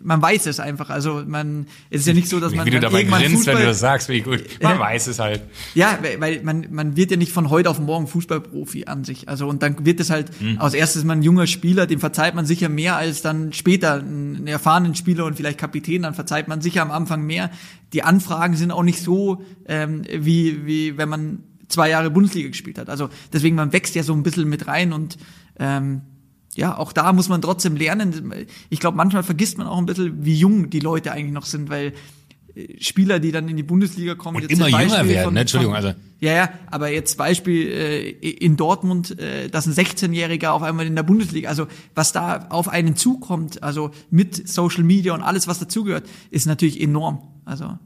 man weiß es einfach. Also man, es ist ja nicht so, dass man wie du dabei grinst, wenn du Fußball- das sagst, wie gut. Man Ja. weiß es halt. Ja, weil- weil man, man wird ja nicht von heute auf morgen Fußballprofi an sich. Also und dann wird es halt, Mhm. als erstes ist man ein junger Spieler, dem verzeiht man sicher mehr als dann später einen erfahrenen Spieler und vielleicht Kapitän, dann verzeiht man sicher am Anfang mehr. Die Anfragen sind auch nicht so, ähm, wie, wie wenn man zwei Jahre Bundesliga gespielt hat. Also deswegen, man wächst ja so ein bisschen mit rein und ähm, ja, auch da muss man trotzdem lernen. Ich glaube, manchmal vergisst man auch ein bisschen, wie jung die Leute eigentlich noch sind, weil äh, Spieler, die dann in die Bundesliga kommen, Und jetzt immer jünger werden, von- ne? Entschuldigung, also- ja, ja, aber jetzt Beispiel äh, in Dortmund, äh, dass ein 16-Jähriger auf einmal in der Bundesliga, also was da auf einen zukommt, also mit Social Media und alles, was dazugehört, ist natürlich enorm. Also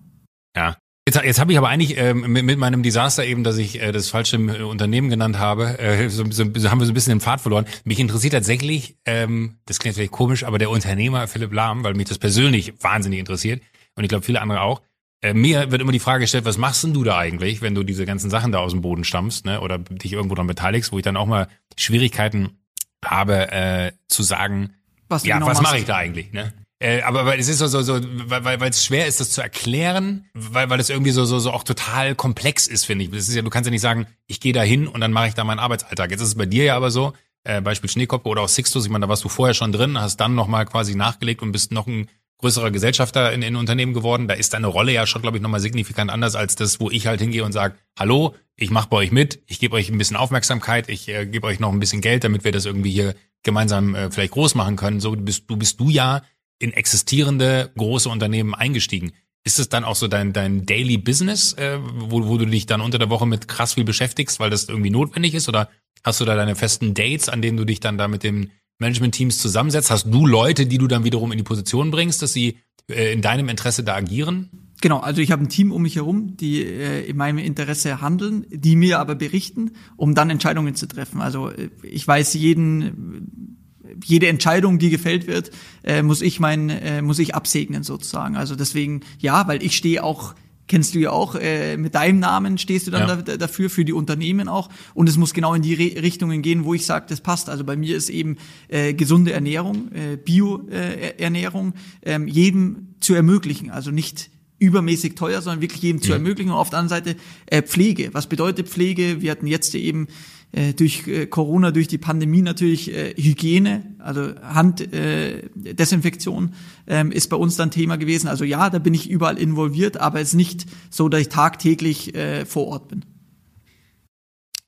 Ja. Jetzt, jetzt habe ich aber eigentlich ähm, mit, mit meinem Desaster eben, dass ich äh, das falsche äh, Unternehmen genannt habe, äh, so, so, so haben wir so ein bisschen den Pfad verloren. Mich interessiert tatsächlich, ähm, das klingt vielleicht komisch, aber der Unternehmer Philipp Lahm, weil mich das persönlich wahnsinnig interessiert und ich glaube viele andere auch. Äh, mir wird immer die Frage gestellt, was machst denn du da eigentlich, wenn du diese ganzen Sachen da aus dem Boden stammst, ne, oder dich irgendwo dran beteiligst, wo ich dann auch mal Schwierigkeiten habe äh, zu sagen, was ja, genau was mache ich da eigentlich, ne? Äh, aber weil es ist so, so, so weil, weil es schwer ist, das zu erklären, weil, weil es irgendwie so, so, so auch total komplex ist, finde ich. Das ist ja, du kannst ja nicht sagen, ich gehe da hin und dann mache ich da meinen Arbeitsalltag. Jetzt ist es bei dir ja aber so, äh, Beispiel Schneekoppe oder auch Sixtus, ich meine, da warst du vorher schon drin, hast dann nochmal quasi nachgelegt und bist noch ein größerer Gesellschafter in, in Unternehmen geworden. Da ist deine Rolle ja schon, glaube ich, nochmal signifikant anders als das, wo ich halt hingehe und sage, hallo, ich mache bei euch mit, ich gebe euch ein bisschen Aufmerksamkeit, ich äh, gebe euch noch ein bisschen Geld, damit wir das irgendwie hier gemeinsam äh, vielleicht groß machen können. So bist du bist du ja in existierende große Unternehmen eingestiegen. Ist es dann auch so dein, dein Daily Business, äh, wo, wo du dich dann unter der Woche mit krass viel beschäftigst, weil das irgendwie notwendig ist? Oder hast du da deine festen Dates, an denen du dich dann da mit den Management-Teams zusammensetzt? Hast du Leute, die du dann wiederum in die Position bringst, dass sie äh, in deinem Interesse da agieren? Genau, also ich habe ein Team um mich herum, die äh, in meinem Interesse handeln, die mir aber berichten, um dann Entscheidungen zu treffen. Also äh, ich weiß jeden jede Entscheidung, die gefällt wird, äh, muss ich mein, äh, muss ich absegnen sozusagen. Also deswegen ja, weil ich stehe auch kennst du ja auch, äh, mit deinem Namen stehst du dann Ja. da, dafür, für die Unternehmen auch. Und es muss genau in die Re Richtungen gehen, wo ich sage, das passt. Also bei mir ist eben äh, gesunde Ernährung, äh, Bio-Ernährung, ähm, jedem zu ermöglichen. Also nicht übermäßig teuer, sondern wirklich jedem zu ermöglichen. Und auf der anderen Seite äh, Pflege. Was bedeutet Pflege? Wir hatten jetzt eben äh, durch äh, Corona, durch die Pandemie natürlich äh, Hygiene, also Handdesinfektion äh, ähm, ist bei uns dann Thema gewesen. Also ja, da bin ich überall involviert, aber es ist nicht so, dass ich tagtäglich äh, vor Ort bin.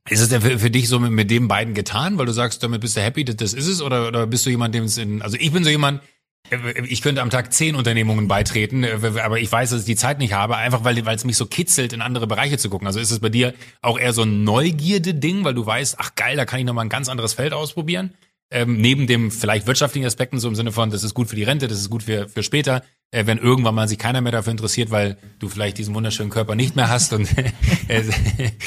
Ist es denn für, für dich so mit, mit den beiden getan, weil du sagst, damit bist du happy, das, das ist es? Oder, oder bist du jemand, dem es in, also ich bin so jemand, ich könnte am Tag zehn Unternehmungen beitreten, äh, aber ich weiß, dass ich die Zeit nicht habe, einfach weil, weil es mich so kitzelt, in andere Bereiche zu gucken. Also ist es bei dir auch eher so ein Neugierde-Ding, weil du weißt, ach geil, da kann ich nochmal ein ganz anderes Feld ausprobieren? Ähm, neben dem vielleicht wirtschaftlichen Aspekten, so im Sinne von, das ist gut für die Rente, das ist gut für, für später, äh, wenn irgendwann mal sich keiner mehr dafür interessiert, weil du vielleicht diesen wunderschönen Körper nicht mehr hast und äh,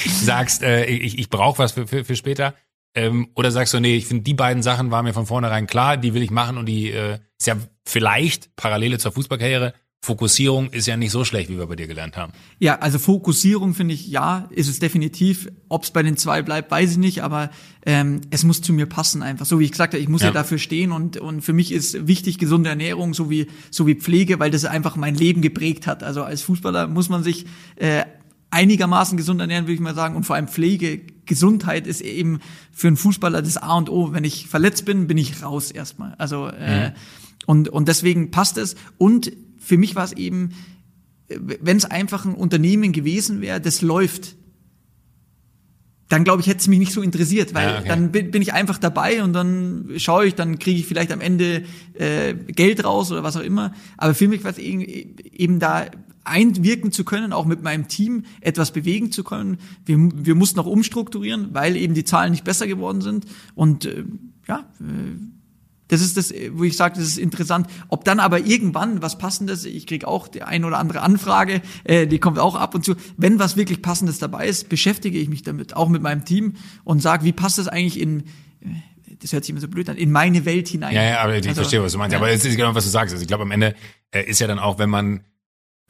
sagst, äh, ich, ich brauche was für, für, für später. Ähm, oder sagst du, nee, ich finde, die beiden Sachen waren mir von vornherein klar, die will ich machen und die äh, ist ja vielleicht Parallele zur Fußballkarriere. Fokussierung ist ja nicht so schlecht, wie wir bei dir gelernt haben. Ja, also Fokussierung finde ich, ja, ist es definitiv. Ob es bei den zwei bleibt, weiß ich nicht, aber ähm, es muss zu mir passen einfach. So wie ich gesagt habe, ich muss ja, Ja. dafür stehen und, und für mich ist wichtig gesunde Ernährung sowie, sowie Pflege, weil das einfach mein Leben geprägt hat. Also als Fußballer muss man sich äh, einigermaßen gesund ernähren, würde ich mal sagen. Und vor allem Pflege, Gesundheit ist eben für einen Fußballer das A und O. Wenn ich verletzt bin, bin ich raus erstmal. Also äh, mhm. und, und deswegen passt es. Und für mich war es eben, wenn es einfach ein Unternehmen gewesen wäre, das läuft, dann glaube ich, hätte es mich nicht so interessiert, weil ja, okay. dann bin, bin, ich einfach dabei und dann schaue ich, dann kriege ich vielleicht am Ende äh, Geld raus oder was auch immer. Aber für mich war es eben, eben da einwirken zu können, auch mit meinem Team etwas bewegen zu können. Wir, wir mussten auch umstrukturieren, weil eben die Zahlen nicht besser geworden sind. Und äh, ja, äh, das ist das, wo ich sage, das ist interessant. Ob dann aber irgendwann was Passendes, ich kriege auch die ein oder andere Anfrage, äh, die kommt auch ab und zu. Wenn was wirklich Passendes dabei ist, beschäftige ich mich damit, auch mit meinem Team und sage, wie passt das eigentlich in äh, das hört sich immer so blöd an, in meine Welt hinein. Ja, ja, aber ich also, verstehe, was du meinst. Ja. Aber es ist genau, was du sagst. Also ich glaube, am Ende äh, ist ja dann auch, wenn man,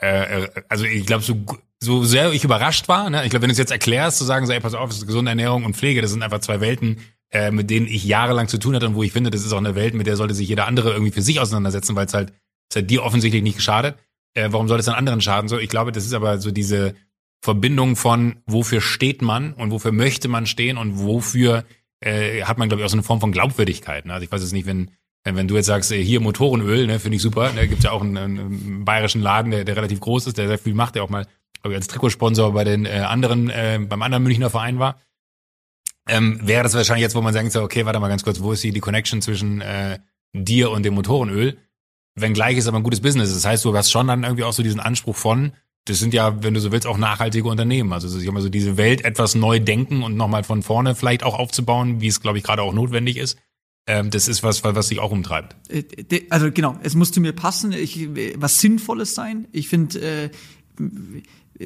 äh, äh also ich glaube, so, so sehr ich überrascht war, ne? ich glaube, wenn du es jetzt erklärst, zu sagen, so, ey, pass auf, das ist gesunde Ernährung und Pflege, das sind einfach zwei Welten, äh, mit denen ich jahrelang zu tun hatte und wo ich finde, das ist auch eine Welt, mit der sollte sich jeder andere irgendwie für sich auseinandersetzen, weil es halt, es hat dir offensichtlich nicht geschadet. Äh, warum soll es dann anderen schaden? So, ich glaube, das ist aber so diese Verbindung von, wofür steht man und wofür möchte man stehen und wofür äh, hat man, glaube ich, auch so eine Form von Glaubwürdigkeit. Ne? Also ich weiß jetzt nicht, wenn wenn, du jetzt sagst, hier Motorenöl, ne, finde ich super. Da ne, gibt's ja auch einen, einen bayerischen Laden, der, der relativ groß ist, der sehr viel macht, der auch mal glaube ich, als Trikotsponsor bei den äh, anderen, äh, beim anderen Münchner Verein war ähm, wäre das wahrscheinlich jetzt, wo man sagt, so, okay, warte mal ganz kurz, wo ist hier die Connection zwischen äh, dir und dem Motorenöl? Wenngleich ist aber ein gutes Business. Das heißt, du hast schon dann irgendwie auch so diesen Anspruch von, das sind ja, wenn du so willst, auch nachhaltige Unternehmen. Also sich immer so diese Welt etwas neu denken und nochmal von vorne vielleicht auch aufzubauen, wie es, glaube ich, gerade auch notwendig ist. Ähm, das ist was, was sich auch umtreibt. Äh, also genau, es muss zu mir passen, ich, was Sinnvolles sein. Ich finde, äh,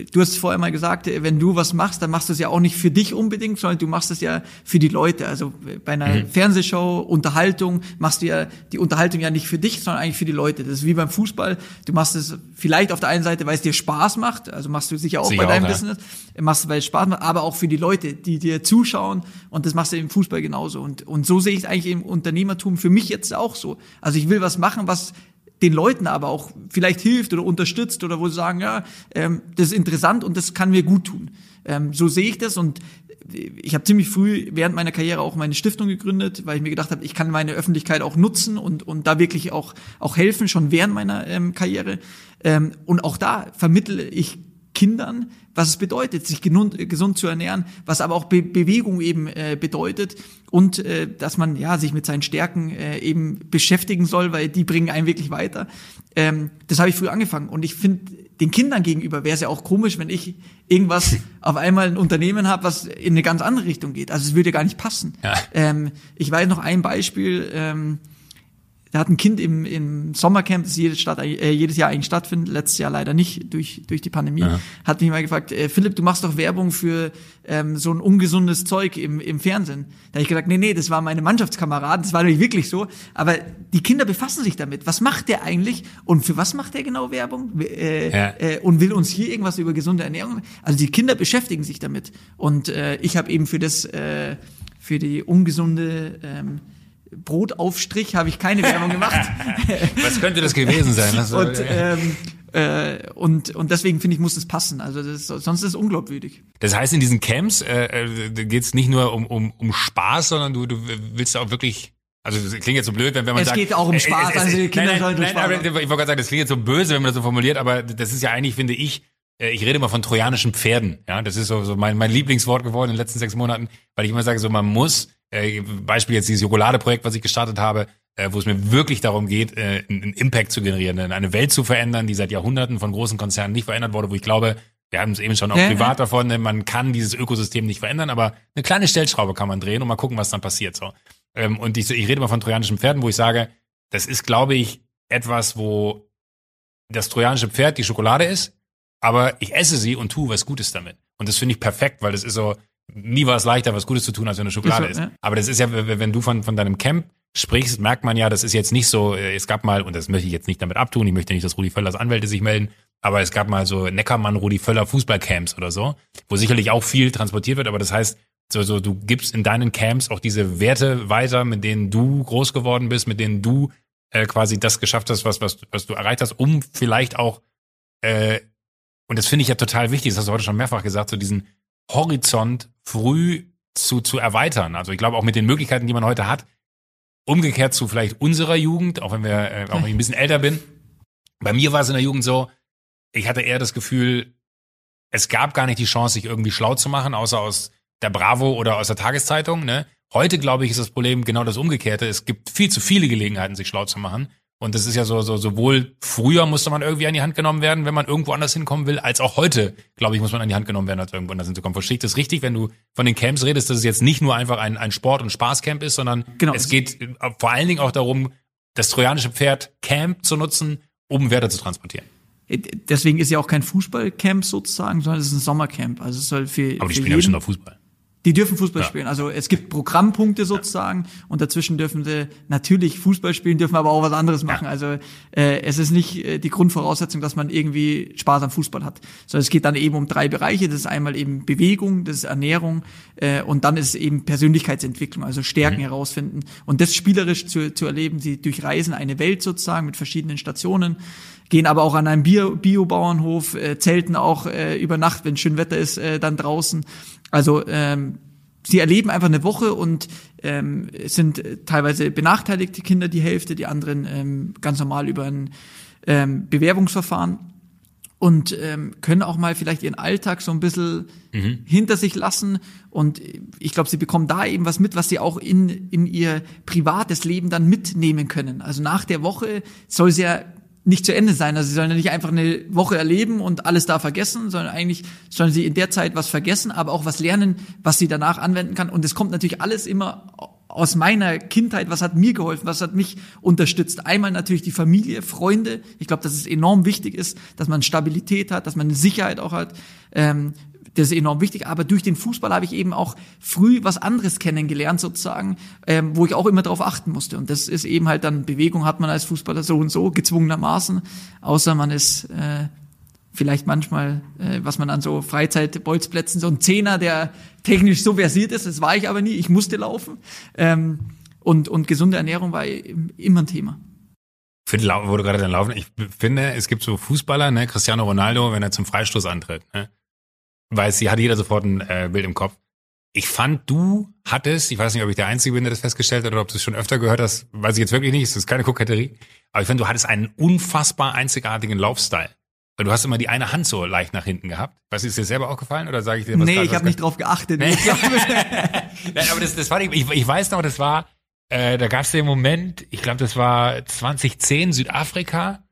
du hast vorher mal gesagt, wenn du was machst, dann machst du es ja auch nicht für dich unbedingt, sondern du machst es ja für die Leute. Also bei einer mhm. Fernsehshow, Unterhaltung, machst du ja die Unterhaltung ja nicht für dich, sondern eigentlich für die Leute. Das ist wie beim Fußball. Du machst es vielleicht auf der einen Seite, weil es dir Spaß macht, also machst du sicher auch sicher bei deinem auch, Business, ja. machst du, weil es Spaß macht, aber auch für die Leute, die dir zuschauen und das machst du im Fußball genauso. Und, und so sehe ich es eigentlich im Unternehmertum für mich jetzt auch so. Also ich will was machen, was den Leuten aber auch vielleicht hilft oder unterstützt oder wo sie sagen, ja, ähm, das ist interessant und das kann mir gut tun. Ähm, so sehe ich das und ich habe ziemlich früh während meiner Karriere auch meine Stiftung gegründet, weil ich mir gedacht habe, ich kann meine Öffentlichkeit auch nutzen und, und da wirklich auch, auch helfen, schon während meiner ähm, Karriere. Ähm, und auch da vermittle ich Kindern, was es bedeutet, sich gesund zu ernähren, was aber auch Be Bewegung eben äh, bedeutet und äh, dass man ja sich mit seinen Stärken äh, eben beschäftigen soll, weil die bringen einen wirklich weiter. Ähm, das habe ich früh angefangen und ich finde den Kindern gegenüber wäre es ja auch komisch, wenn ich irgendwas auf einmal ein Unternehmen habe, was in eine ganz andere Richtung geht. Also es würde gar nicht passen. Ja. Ähm, ich weiß noch ein Beispiel. Ähm, da hat ein Kind im, im Sommercamp, das jedes, Stadt, äh, jedes Jahr eigentlich stattfindet, letztes Jahr leider nicht durch, durch die Pandemie, ja. hat mich mal gefragt, äh, Philipp, du machst doch Werbung für ähm, so ein ungesundes Zeug im, im Fernsehen. Da habe ich gesagt, nee, nee, das war meine Mannschaftskameraden, das war natürlich wirklich so. Aber die Kinder befassen sich damit. Was macht der eigentlich und für was macht der genau Werbung? Äh, ja. äh, und will uns hier irgendwas über gesunde Ernährung? Also die Kinder beschäftigen sich damit. Und äh, ich habe eben für das, äh, für die ungesunde ähm, Brotaufstrich habe ich keine Werbung gemacht. Was könnte das gewesen sein? Das und, ähm, äh, und, und deswegen finde ich, muss es passen. Also das, sonst ist es unglaubwürdig. Das heißt, in diesen Camps äh, äh geht es nicht nur um, um, um Spaß, sondern du, du willst auch wirklich also das klingt jetzt so blöd, wenn, wenn man es sagt. Es geht auch um Spaß, äh, es, also die Kinder nein, sollen nein, Spaß nein, aber Ich wollte gerade sagen, das klingt jetzt so böse, wenn man das so formuliert, aber das ist ja eigentlich, finde ich, äh, ich rede immer von trojanischen Pferden. Ja, das ist so, so mein, mein Lieblingswort geworden in den letzten sechs Monaten, weil ich immer sage, so man muss äh, Beispiel jetzt dieses Schokoladeprojekt, was ich gestartet habe, äh, wo es mir wirklich darum geht, äh, einen Impact zu generieren, eine Welt zu verändern, die seit Jahrhunderten von großen Konzernen nicht verändert wurde, wo ich glaube, wir haben es eben schon auch ja, privat davon, ne, man kann dieses Ökosystem nicht verändern, aber eine kleine Stellschraube kann man drehen und mal gucken, was dann passiert. So. Ähm, und ich, ich rede mal von trojanischen Pferden, wo ich sage, das ist, glaube ich, etwas, wo das trojanische Pferd die Schokolade ist, aber ich esse sie und tue was Gutes damit. Und das finde ich perfekt, weil das ist so, nie war es leichter, was Gutes zu tun, als wenn eine Schokolade ist. So, ja. Aber das ist ja, wenn du von, von deinem Camp sprichst, merkt man ja, das ist jetzt nicht so, äh, es gab mal, und das möchte ich jetzt nicht damit abtun, ich möchte nicht, dass Rudi Völlers Anwälte sich melden, aber es gab mal so Neckermann, Rudi Völler Fußballcamps oder so, wo sicherlich auch viel transportiert wird, aber das heißt, so, so, du gibst in deinen Camps auch diese Werte weiter, mit denen du groß geworden bist, mit denen du äh, quasi das geschafft hast, was, was, was du erreicht hast, um vielleicht auch äh, Und das finde ich ja total wichtig, das hast du heute schon mehrfach gesagt, so diesen Horizont früh zu, zu erweitern. Also ich glaube auch mit den Möglichkeiten, die man heute hat, umgekehrt zu vielleicht unserer Jugend, auch wenn wir, äh, auch wenn ich ein bisschen älter bin. Bei mir war es in der Jugend so, ich hatte eher das Gefühl, es gab gar nicht die Chance, sich irgendwie schlau zu machen, außer aus der Bravo oder aus der Tageszeitung. Ne? Heute, glaube ich, ist das Problem genau das Umgekehrte. Es gibt viel zu viele Gelegenheiten, sich schlau zu machen. Und das ist ja so, so, sowohl früher musste man irgendwie an die Hand genommen werden, wenn man irgendwo anders hinkommen will, als auch heute, glaube ich, muss man an die Hand genommen werden, als irgendwo anders hinzukommen. Verstehe ich das richtig, wenn du von den Camps redest, dass es jetzt nicht nur einfach ein, ein Sport- und Spaßcamp ist, sondern genau. es geht äh, vor allen Dingen auch darum, das trojanische Pferd Camp zu nutzen, um Werte zu transportieren. Äh, deswegen ist ja auch kein Fußballcamp sozusagen, sondern es ist ein Sommercamp. Also es soll für. Aber die für spielen ja schon noch Fußball. Die dürfen Fußball ja. spielen. Also es gibt Programmpunkte sozusagen ja. und dazwischen dürfen sie natürlich Fußball spielen, dürfen aber auch was anderes machen. Ja. Also äh, es ist nicht äh, die Grundvoraussetzung, dass man irgendwie Spaß am Fußball hat, sondern es geht dann eben um drei Bereiche. Das ist einmal eben Bewegung, das ist Ernährung äh, und dann ist es eben Persönlichkeitsentwicklung, also Stärken mhm. herausfinden und das spielerisch zu, zu erleben. Sie durchreisen eine Welt sozusagen mit verschiedenen Stationen gehen aber auch an einem Bio-Bauernhof, äh, zelten auch äh, über Nacht, wenn schön Wetter ist, äh, dann draußen. Also ähm, sie erleben einfach eine Woche und ähm, sind teilweise benachteiligte Kinder, die Hälfte, die anderen ähm, ganz normal über ein ähm, Bewerbungsverfahren und ähm, können auch mal vielleicht ihren Alltag so ein bisschen mhm. hinter sich lassen. Und ich glaube, sie bekommen da eben was mit, was sie auch in, in ihr privates Leben dann mitnehmen können. Also nach der Woche soll sie ja nicht zu Ende sein. Also sie sollen ja nicht einfach eine Woche erleben und alles da vergessen, sondern eigentlich sollen sie in der Zeit was vergessen, aber auch was lernen, was sie danach anwenden kann. Und es kommt natürlich alles immer aus meiner Kindheit, was hat mir geholfen, was hat mich unterstützt. Einmal natürlich die Familie, Freunde. Ich glaube, dass es enorm wichtig ist, dass man Stabilität hat, dass man eine Sicherheit auch hat. Ähm, das ist enorm wichtig. Aber durch den Fußball habe ich eben auch früh was anderes kennengelernt, sozusagen, ähm, wo ich auch immer darauf achten musste. Und das ist eben halt dann Bewegung hat man als Fußballer so und so, gezwungenermaßen, außer man ist äh, vielleicht manchmal, äh, was man an so Freizeitbolzplätzen, so ein Zehner, der technisch so versiert ist, das war ich aber nie, ich musste laufen. Ähm, und, und gesunde Ernährung war immer ein Thema. Ich finde, wo du gerade dann laufen, ich finde, es gibt so Fußballer, ne, Cristiano Ronaldo, wenn er zum Freistoß antritt, ne, weiß, sie hat jeder sofort ein äh, Bild im Kopf. Ich fand, du hattest, ich weiß nicht, ob ich der Einzige bin, der das festgestellt hat oder ob du es schon öfter gehört hast, weiß ich jetzt wirklich nicht, es ist keine Koketterie, aber ich finde, du hattest einen unfassbar einzigartigen Laufstyle. Weil du hast immer die eine Hand so leicht nach hinten gehabt. Was ist dir selber aufgefallen oder sage ich dir was? Nee, ich habe nicht drauf geachtet. Nee. Nein, aber das, das war nicht, ich, ich weiß noch, das war, äh, da gab es den Moment, ich glaube, das war 2010 Südafrika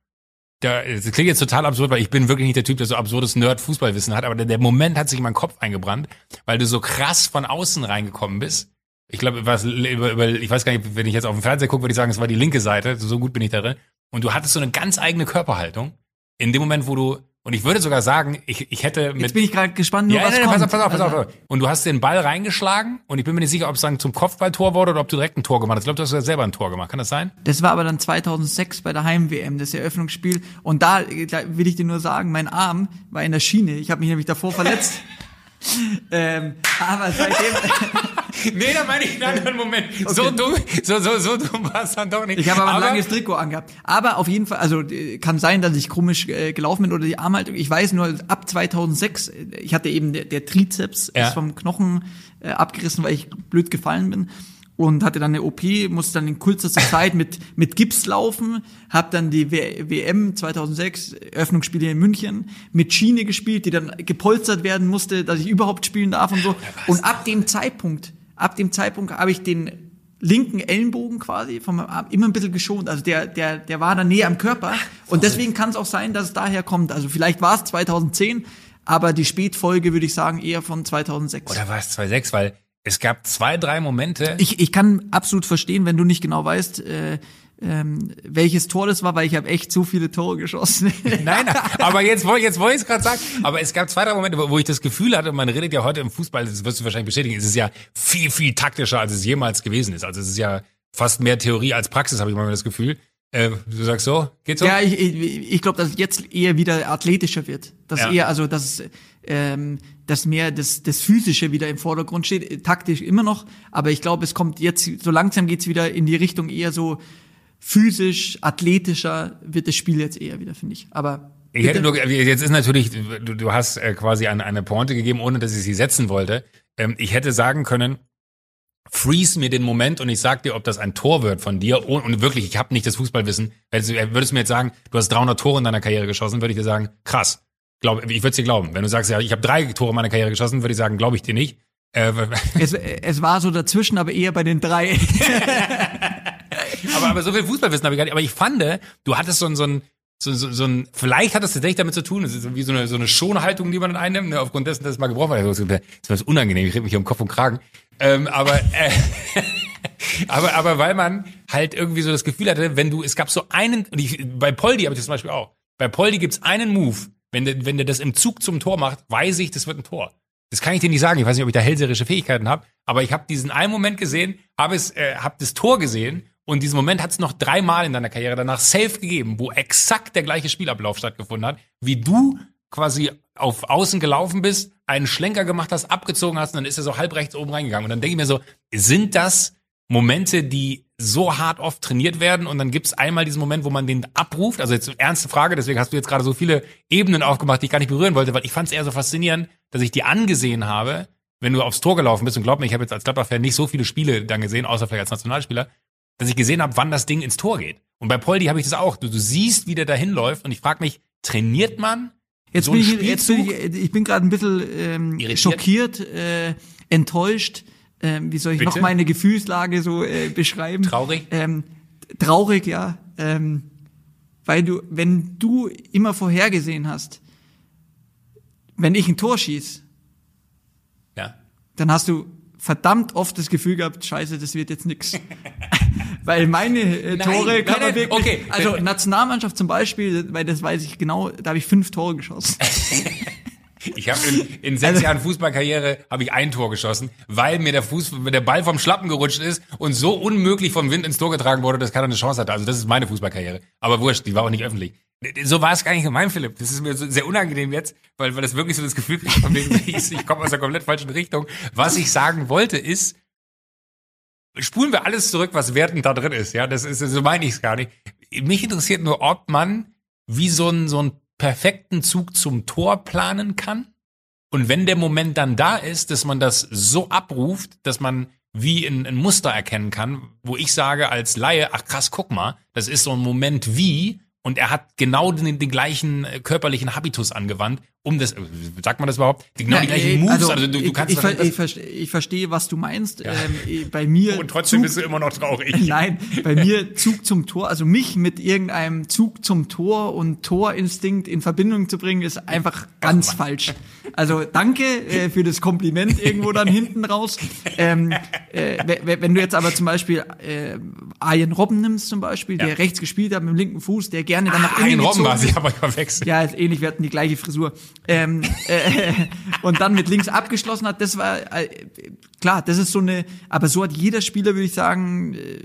da, das klingt jetzt total absurd, weil ich bin wirklich nicht der Typ, der so absurdes Nerd-Fußballwissen hat, aber der, Moment hat sich in meinen Kopf eingebrannt, weil du so krass von außen reingekommen bist. Ich glaube, über, über, ich weiß gar nicht, wenn ich jetzt auf dem Fernseher gucke, würde ich sagen, es war die linke Seite, so gut bin ich darin. Und du hattest so eine ganz eigene Körperhaltung. In dem Moment, wo du und ich würde sogar sagen, ich, ich hätte mit. Jetzt bin ich gerade gespannt, nur ja, was nein, kommt. Pass auf, pass auf, pass auf. Also und du hast den Ball reingeschlagen und ich bin mir nicht sicher, ob es dann zum Kopfballtor wurde oder ob du direkt ein Tor gemacht hast. Ich glaube, du hast ja selber ein Tor gemacht. Kann das sein? Das war aber dann 2006 bei der Heim-WM, das Eröffnungsspiel. Und da, da will ich dir nur sagen, mein Arm war in der Schiene. Ich habe mich nämlich davor verletzt. ähm, aber seitdem. nee, da meine ich einen anderen Moment. Okay. So dumm, so, so, so dumm war es dann doch nicht. Ich habe aber, aber ein langes Trikot angehabt. Aber auf jeden Fall, also kann sein, dass ich komisch äh, gelaufen bin oder die Armhaltung. Ich weiß nur, ab 2006, ich hatte eben der, der Trizeps ja. ist vom Knochen äh, abgerissen, weil ich blöd gefallen bin und hatte dann eine OP, musste dann in kürzester Zeit mit, mit Gips laufen, habe dann die w WM 2006, Öffnungsspiele in München, mit Schiene gespielt, die dann gepolstert werden musste, dass ich überhaupt spielen darf und so. Und ab dem Zeitpunkt, ab dem Zeitpunkt habe ich den linken Ellenbogen quasi vom Arm immer ein bisschen geschont. Also der, der, der war dann näher am Körper. Und deswegen kann es auch sein, dass es daher kommt. Also vielleicht war es 2010, aber die Spätfolge würde ich sagen eher von 2006. Oder war es 2006, weil es gab zwei, drei Momente. Ich, ich kann absolut verstehen, wenn du nicht genau weißt, äh, ähm, welches Tor das war, weil ich habe echt zu viele Tore geschossen. nein, aber jetzt, jetzt wollte ich es gerade sagen. Aber es gab zwei, drei Momente, wo ich das Gefühl hatte, man redet ja heute im Fußball, das wirst du wahrscheinlich bestätigen, es ist ja viel, viel taktischer, als es jemals gewesen ist. Also es ist ja fast mehr Theorie als Praxis, habe ich manchmal das Gefühl. Äh, du sagst so, geht's so? Ja, ich, ich, ich glaube, dass es jetzt eher wieder athletischer wird. Dass ja. eher, also dass ähm, dass mehr das, das Physische wieder im Vordergrund steht, taktisch immer noch, aber ich glaube, es kommt jetzt, so langsam geht's wieder in die Richtung eher so physisch, athletischer wird das Spiel jetzt eher wieder, finde ich. Aber Ich hätte nur, jetzt ist natürlich, du, du hast äh, quasi eine, eine Pointe gegeben, ohne dass ich sie setzen wollte. Ähm, ich hätte sagen können, freeze mir den Moment und ich sag dir, ob das ein Tor wird von dir. Und, und wirklich, ich habe nicht das Fußballwissen. Würdest du mir jetzt sagen, du hast 300 Tore in deiner Karriere geschossen, würde ich dir sagen, krass. Glaub, ich würde es dir glauben. Wenn du sagst, ja, ich habe drei Tore in meiner Karriere geschossen, würde ich sagen, glaube ich dir nicht. Äh, es, es war so dazwischen, aber eher bei den drei. aber, aber so viel Fußballwissen habe ich gar nicht. Aber ich fand, du hattest so ein, so ein so, so, so ein, vielleicht hat das tatsächlich damit zu tun, es ist wie so eine, so eine Schonhaltung, die man dann einnimmt, ne, aufgrund dessen, dass es mal gebrochen war. Das ist unangenehm, ich rede mich hier um Kopf und Kragen. Ähm, aber, äh, aber, aber weil man halt irgendwie so das Gefühl hatte, wenn du, es gab so einen, und ich, bei Poldi habe ich das zum Beispiel auch, bei Poldi gibt's einen Move, wenn der, wenn der das im Zug zum Tor macht, weiß ich, das wird ein Tor. Das kann ich dir nicht sagen. Ich weiß nicht, ob ich da hellseherische Fähigkeiten habe, aber ich habe diesen einen Moment gesehen, habe es, äh, habe das Tor gesehen und diesen Moment hat es noch dreimal in deiner Karriere danach safe gegeben, wo exakt der gleiche Spielablauf stattgefunden hat, wie du quasi auf Außen gelaufen bist, einen Schlenker gemacht hast, abgezogen hast und dann ist er so halb rechts oben reingegangen. Und dann denke ich mir so, sind das Momente, die so hart oft trainiert werden und dann gibt es einmal diesen Moment, wo man den abruft. Also jetzt ernste Frage, deswegen hast du jetzt gerade so viele Ebenen aufgemacht, die ich gar nicht berühren wollte, weil ich fand es eher so faszinierend, dass ich die angesehen habe, wenn du aufs Tor gelaufen bist und glaub mir, ich habe jetzt als Gladbach-Fan nicht so viele Spiele dann gesehen, außer vielleicht als Nationalspieler, dass ich gesehen habe, wann das Ding ins Tor geht. Und bei Poldi habe ich das auch. Du, du siehst, wie der dahin läuft und ich frage mich, trainiert man Jetzt, so bin, ich, jetzt bin ich, ich bin gerade ein bisschen ähm, schockiert, äh, enttäuscht. Ähm, wie soll ich Bitte? noch meine Gefühlslage so äh, beschreiben? Traurig. Ähm, traurig, ja. Ähm, weil du, wenn du immer vorhergesehen hast, wenn ich ein Tor schieß, ja. dann hast du verdammt oft das Gefühl gehabt, scheiße, das wird jetzt nix. weil meine äh, Tore nein, kann man wirklich, okay. also Nationalmannschaft zum Beispiel, weil das weiß ich genau, da habe ich fünf Tore geschossen. Ich habe in, in sechs also, Jahren Fußballkarriere habe ich ein Tor geschossen, weil mir der Fuß, der Ball vom Schlappen gerutscht ist und so unmöglich vom Wind ins Tor getragen wurde, dass keiner eine Chance hatte. Also das ist meine Fußballkarriere. Aber wurscht, die war auch nicht öffentlich. So war es gar nicht gemein, Philipp. Das ist mir so sehr unangenehm jetzt, weil, weil das wirklich so das Gefühl kriegt, von wegen, ich, ich komme aus der komplett falschen Richtung. Was ich sagen wollte ist, spulen wir alles zurück, was wertend da drin ist. Ja, das ist, so meine ich es gar nicht. Mich interessiert nur, ob man wie so ein, so ein perfekten Zug zum Tor planen kann. Und wenn der Moment dann da ist, dass man das so abruft, dass man wie ein, ein Muster erkennen kann, wo ich sage als Laie, ach krass, guck mal, das ist so ein Moment wie, und er hat genau den, den gleichen äh, körperlichen Habitus angewandt, um das, äh, sagt man das überhaupt? Genau die gleichen Moves. Also, also du, du kannst ich, ich, ich, verstehe, ich verstehe, was du meinst. Ja. Ähm, bei mir. Und trotzdem Zug, bist du immer noch traurig. Nein, bei mir Zug zum Tor, also mich mit irgendeinem Zug zum Tor und Torinstinkt in Verbindung zu bringen, ist einfach ganz Ach, falsch. Also danke äh, für das Kompliment irgendwo dann hinten raus. Ähm, äh, wenn du jetzt aber zum Beispiel äh, Arjen Robben nimmst zum Beispiel, ja. der rechts gespielt hat mit dem linken Fuß, der gerne dann nach ah, innen Arjen Robben war, sie aber verwechselt. Ja, ist ähnlich, wir hatten die gleiche Frisur ähm, äh, und dann mit links abgeschlossen hat, das war äh, klar, das ist so eine, aber so hat jeder Spieler, würde ich sagen, äh,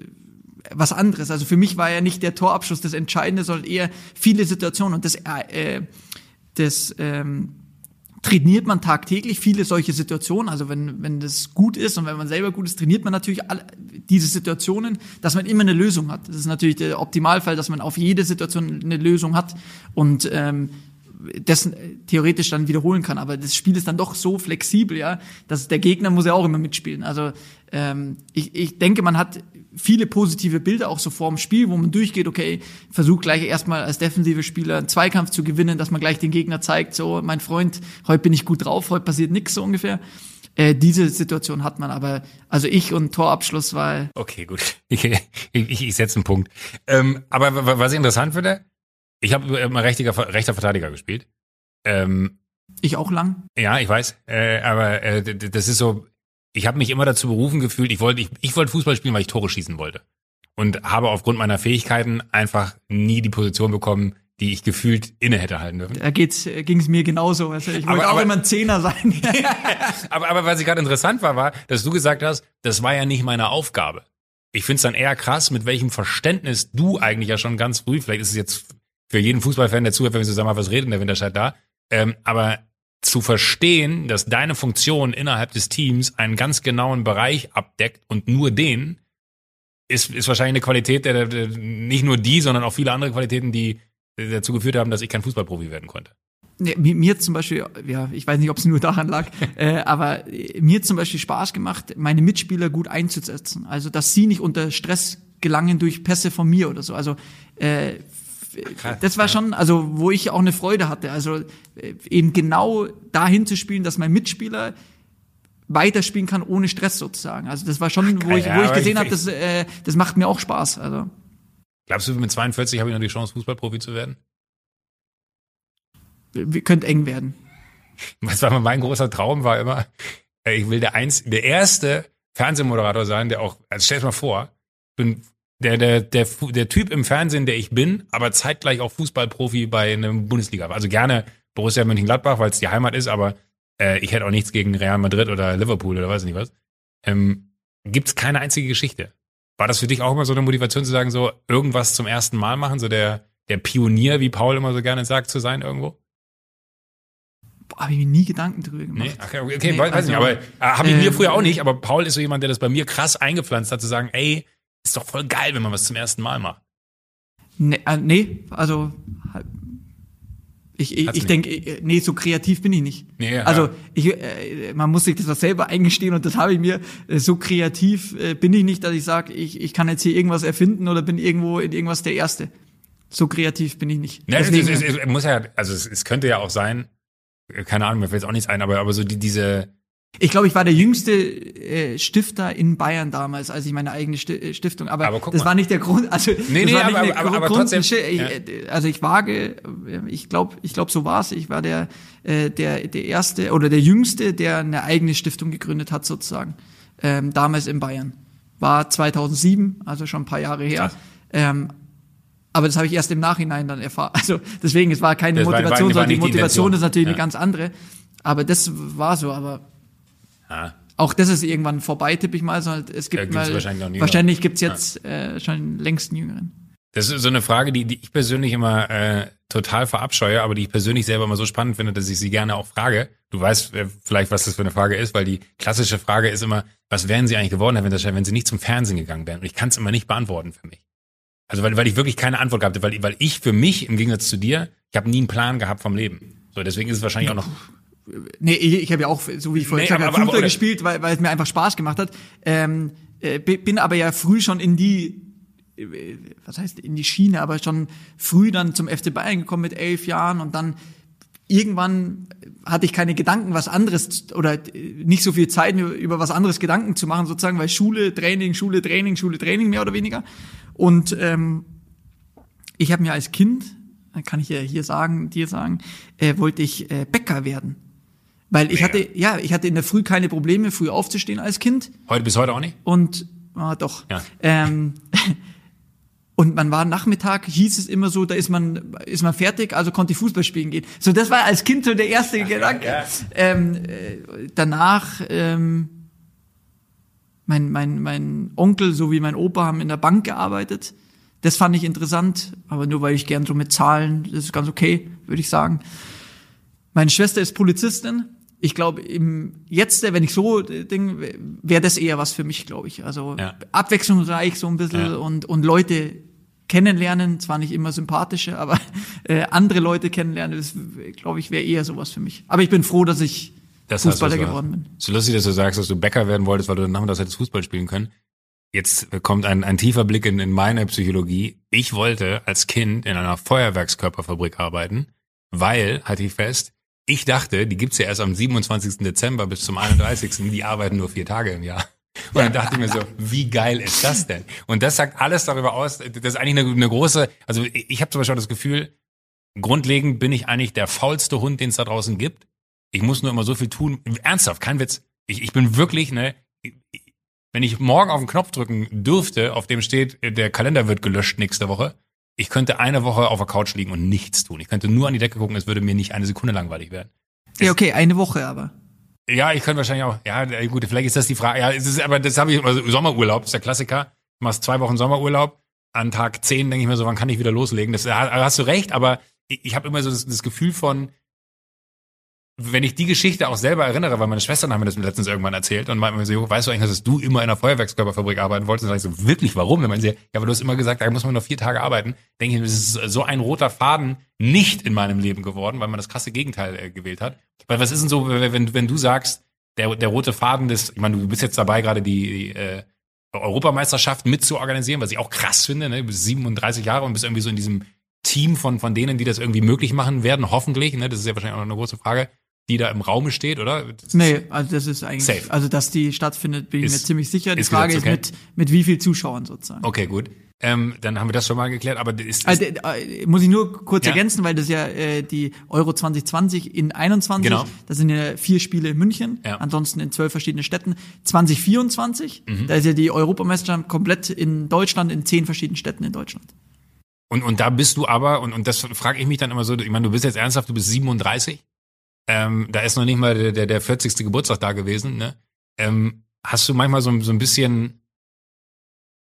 was anderes. Also für mich war ja nicht der Torabschluss das Entscheidende, sondern eher viele Situationen und das, äh, das ähm, trainiert man tagtäglich viele solche Situationen. Also wenn, wenn das gut ist und wenn man selber gut ist, trainiert man natürlich alle diese Situationen, dass man immer eine Lösung hat. Das ist natürlich der Optimalfall, dass man auf jede Situation eine Lösung hat. Und ähm, das theoretisch dann wiederholen kann. Aber das Spiel ist dann doch so flexibel, ja, dass der Gegner muss ja auch immer mitspielen. Also ähm, ich, ich denke, man hat viele positive Bilder auch so vor dem Spiel, wo man durchgeht, okay, versucht gleich erstmal als defensive Spieler einen Zweikampf zu gewinnen, dass man gleich den Gegner zeigt, so, mein Freund, heute bin ich gut drauf, heute passiert nichts so ungefähr. Äh, diese Situation hat man, aber also ich und Torabschluss war. Okay, gut. Ich, ich, ich, ich setze einen Punkt. Ähm, aber was ich interessant finde, ich habe immer rechter, rechter Verteidiger gespielt. Ähm, ich auch lang? Ja, ich weiß. Äh, aber äh, das ist so, ich habe mich immer dazu berufen gefühlt, ich wollte ich, ich wollte Fußball spielen, weil ich Tore schießen wollte. Und habe aufgrund meiner Fähigkeiten einfach nie die Position bekommen, die ich gefühlt inne hätte halten dürfen. Da geht's, äh, ging's mir genauso. Also ich wollte aber, auch aber, immer ein Zehner sein. aber, aber was ich gerade interessant war, war, dass du gesagt hast, das war ja nicht meine Aufgabe. Ich find's dann eher krass, mit welchem Verständnis du eigentlich ja schon ganz früh, vielleicht ist es jetzt für jeden Fußballfan, der zuhört, wenn wir zusammen mal was reden, der Winterscheid da. Ähm, aber zu verstehen, dass deine Funktion innerhalb des Teams einen ganz genauen Bereich abdeckt und nur den, ist, ist wahrscheinlich eine Qualität, der, der nicht nur die, sondern auch viele andere Qualitäten, die dazu geführt haben, dass ich kein Fußballprofi werden konnte. Nee, mir, mir zum Beispiel, ja, ich weiß nicht, ob es nur daran lag, äh, aber mir zum Beispiel Spaß gemacht, meine Mitspieler gut einzusetzen. Also, dass sie nicht unter Stress gelangen durch Pässe von mir oder so. Also, äh, das war schon, also wo ich auch eine Freude hatte. Also äh, eben genau dahin zu spielen, dass mein Mitspieler weiterspielen kann ohne Stress sozusagen. Also das war schon, wo ich, wo ich gesehen habe, das, äh, das macht mir auch Spaß. Also Glaubst du, mit 42 habe ich noch die Chance, Fußballprofi zu werden? wir könnte eng werden. Was war mein großer Traum war immer, äh, ich will der eins, der erste Fernsehmoderator sein, der auch, also stell dir mal vor, ich bin der, der, der, der Typ im Fernsehen, der ich bin, aber zeitgleich auch Fußballprofi bei einem Bundesliga. Also gerne Borussia Mönchengladbach, weil es die Heimat ist, aber äh, ich hätte auch nichts gegen Real Madrid oder Liverpool oder weiß nicht was. Ähm, gibt's keine einzige Geschichte. War das für dich auch immer so eine Motivation zu sagen, so irgendwas zum ersten Mal machen, so der, der Pionier, wie Paul immer so gerne sagt, zu sein irgendwo? Habe ich mir nie Gedanken drüber gemacht. Nee, okay, okay Nee, weiß also, nicht, aber äh, habe ich mir ähm, früher auch nicht, aber Paul ist so jemand, der das bei mir krass eingepflanzt hat, zu sagen, ey, ist doch voll geil, wenn man was zum ersten Mal macht. Nee, äh, nee also ich, ich, ich nicht. denke, äh, nee, so kreativ bin ich nicht. Nee, ja. also ich, äh, man muss sich das auch selber eingestehen und das habe ich mir. Äh, So kreativ äh, bin ich nicht, dass ich sage, ich, ich kann jetzt hier irgendwas erfinden oder bin irgendwo in irgendwas der Erste. So kreativ bin ich nicht. Ja, es, es, Deswegen, es, es muss ja, also es, es könnte ja auch sein, äh, keine Ahnung, mir fällt jetzt auch nichts ein, aber, aber so die, diese, ich glaube, ich war der jüngste äh, Stifter in Bayern damals, als ich meine eigene Sti- äh, Stiftung. Aber, Aber das mal. war nicht der Grund. Also Nee, nee, aber- aber- der aber Grund. trotzdem, Ich, ja. äh, Also ich wage, äh, ich glaube, ich glaube, so war's. Ich war der äh, der der erste oder der jüngste, der eine eigene Stiftung gegründet hat sozusagen. Ähm, damals in Bayern war 2007, also schon ein paar Jahre her. Ähm, aber das habe ich erst im Nachhinein dann erfahren. Also deswegen, es war keine Das Motivation, sondern die die Motivation Intention. ist natürlich Ja. eine ganz andere. Aber das war so, aber ah, auch das ist irgendwann vorbei, tippe ich mal. sondern Es gibt mal, wahrscheinlich wahrscheinlich gibt's jetzt äh, schon längst einen Jüngeren. Das ist so eine Frage, die, die ich persönlich immer äh, total verabscheue, aber die ich persönlich selber immer so spannend finde, dass ich sie gerne auch frage. Du weißt äh, vielleicht, was das für eine Frage ist, weil die klassische Frage ist immer, was wären sie eigentlich geworden, Herr Winterscheid, wenn sie nicht zum Fernsehen gegangen wären? Und ich kann es immer nicht beantworten für mich. Also weil, weil ich wirklich keine Antwort gehabt habe, weil, weil ich für mich, im Gegensatz zu dir, ich habe nie einen Plan gehabt vom Leben. So, deswegen ist es wahrscheinlich auch noch. Nee, ich, habe ja auch, so wie ich vorhin Nee, gesagt habe, Fußball aber- gespielt, weil, weil es mir einfach Spaß gemacht hat. Ähm, äh, bi- bin aber ja früh schon in die, äh, was heißt in die Schiene, aber schon früh dann zum FC Bayern gekommen mit elf Jahren und dann irgendwann hatte ich keine Gedanken, was anderes oder äh, nicht so viel Zeit, mir über was anderes Gedanken zu machen, sozusagen, weil Schule, Training, Schule, Training, Schule, Training, mehr oder weniger. Und ähm, ich habe mir als Kind, kann ich ja hier sagen, dir sagen, äh, wollte ich äh, Bäcker werden. Weil ich Mega. hatte, ja, ich hatte in der Früh keine Probleme, früh aufzustehen als Kind. Heute bis heute auch nicht? Und, ah, doch. Ja. Ähm, und man war Nachmittag, hieß es immer so, da ist man, ist man fertig, also konnte ich Fußball spielen gehen. So, das war als Kind so der erste Gedanke. ja. Ähm, äh, danach, ähm, mein, mein, mein Onkel sowie mein Opa haben in der Bank gearbeitet. Das fand ich interessant, aber nur weil ich gern so mit Zahlen, das ist ganz okay, würde ich sagen. Meine Schwester ist Polizistin. Ich glaube, im jetzt, wenn ich so äh, Ding, wäre das eher was für mich, glaube ich. Also Ja. abwechslungsreich so ein bisschen Ja. und und Leute kennenlernen, zwar nicht immer sympathische, aber äh, andere Leute kennenlernen, das glaube ich wäre eher sowas für mich. Aber ich bin froh, dass ich Das Fußballer so- geworden bin. So lustig, dass du sagst, dass du Bäcker werden wolltest, weil du dann nachmittags hättest Fußball spielen können. Jetzt kommt ein, ein tiefer Blick in, in meine Psychologie. Ich wollte als Kind in einer Feuerwerkskörperfabrik arbeiten, weil, halte ich fest, ich dachte, die gibt's ja erst am 27. Dezember bis zum 31. Die arbeiten nur vier Tage im Jahr. Und dann dachte ich mir so, wie geil ist das denn? Und das sagt alles darüber aus, das ist eigentlich eine, eine große, also ich, habe zum Beispiel das Gefühl, grundlegend bin ich eigentlich der faulste Hund, den es da draußen gibt. Ich muss nur immer so viel tun. Ernsthaft, kein Witz. Ich, ich bin wirklich, ne, wenn ich morgen auf den Knopf drücken dürfte, auf dem steht, der Kalender wird gelöscht nächste Woche, ich könnte eine Woche auf der Couch liegen und nichts tun. Ich könnte nur an die Decke gucken, es würde mir nicht eine Sekunde langweilig werden. Ja, okay, eine Woche aber. Ja, ich könnte wahrscheinlich auch, ja, gut, vielleicht ist das die Frage. Ja, es ist, aber das habe ich, also Sommerurlaub, ist der Klassiker. Du machst zwei Wochen Sommerurlaub. An Tag zehn denke ich mir so, wann kann ich wieder loslegen? Das da hast du recht, aber ich, ich habe immer so das, das Gefühl von, wenn ich die Geschichte auch selber erinnere, weil meine Schwestern haben mir das letztens irgendwann erzählt und meinten mir so, weißt du eigentlich, dass du immer in einer Feuerwerkskörperfabrik arbeiten wolltest? Und dann sag ich so, wirklich, warum? Dann meinen sie, ja, aber du hast immer gesagt, da muss man noch vier Tage arbeiten. Denke ich, das ist so ein roter Faden nicht in meinem Leben geworden, weil man das krasse Gegenteil äh, gewählt hat. Weil was ist denn so, wenn, wenn du sagst, der, der rote Faden des, ich meine, du bist jetzt dabei, gerade die, die äh, Europameisterschaft mitzuorganisieren, was ich auch krass finde, ne? Du bist 37 Jahre und bist irgendwie so in diesem Team von, von denen, die das irgendwie möglich machen werden, hoffentlich, ne? Das ist ja wahrscheinlich auch noch eine große Frage die da im Raume steht, oder? Das nee, also das ist eigentlich, safe. also dass die stattfindet, bin ich Ist- mir ziemlich sicher. Die Frage ist gesetzt, mit, mit wie viel Zuschauern sozusagen. Okay, gut. Ähm, dann haben wir das schon mal geklärt, aber ist, ist Also, äh, muss ich nur kurz Ja. ergänzen, weil das ja äh, die Euro 2020 in 21, Genau. das sind ja vier Spiele in München, Ja. ansonsten in zwölf verschiedenen Städten. 2024, Mhm. da ist ja die Europameisterschaft komplett in Deutschland, in zehn verschiedenen Städten in Deutschland. Und, und da bist du aber, und, und das frage ich mich dann immer so, ich meine, du bist jetzt ernsthaft, du bist 37. Ähm, da ist noch nicht mal der, der, der 40. Geburtstag da gewesen, ne? Ähm, hast du manchmal so, so ein bisschen,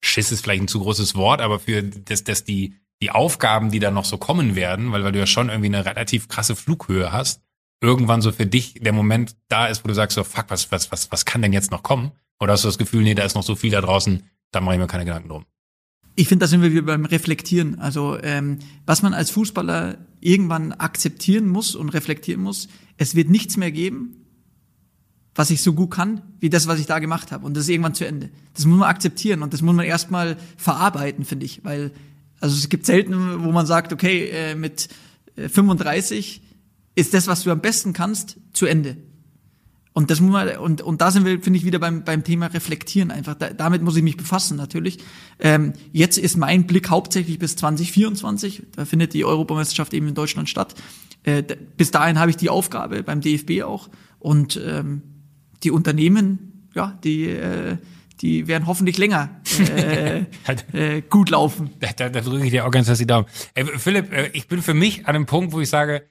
Schiss ist vielleicht ein zu großes Wort, aber für das, das die, die Aufgaben, die da noch so kommen werden, weil, weil du ja schon irgendwie eine relativ krasse Flughöhe hast, irgendwann so für dich der Moment da ist, wo du sagst so, fuck, was, was, was, was kann denn jetzt noch kommen? Oder hast du das Gefühl, nee, da ist noch so viel da draußen, da mache ich mir keine Gedanken drum. Ich finde, da sind wir wieder beim Reflektieren. Also ähm, was man als Fußballer irgendwann akzeptieren muss und reflektieren muss, es wird nichts mehr geben, was ich so gut kann, wie das, was ich da gemacht habe. Und das ist irgendwann zu Ende. Das muss man akzeptieren und das muss man erstmal verarbeiten, finde ich. Weil, also es gibt selten, wo man sagt, okay, äh, mit äh, 35 ist das, was du am besten kannst, zu Ende. Und das muss man, und, und da sind wir, finde ich, wieder beim, beim Thema Reflektieren einfach. Da, damit muss ich mich befassen, natürlich. Ähm, jetzt ist mein Blick hauptsächlich bis 2024. Da findet die Europameisterschaft eben in Deutschland statt. Äh, bis dahin habe ich die Aufgabe beim DFB auch. Und ähm, die Unternehmen, ja, die, äh, die werden hoffentlich länger äh, äh, gut laufen. Da, da, da drücke ich dir auch ganz fest die Daumen. Ey, Philipp, äh, ich bin für mich an einem Punkt, wo ich sage,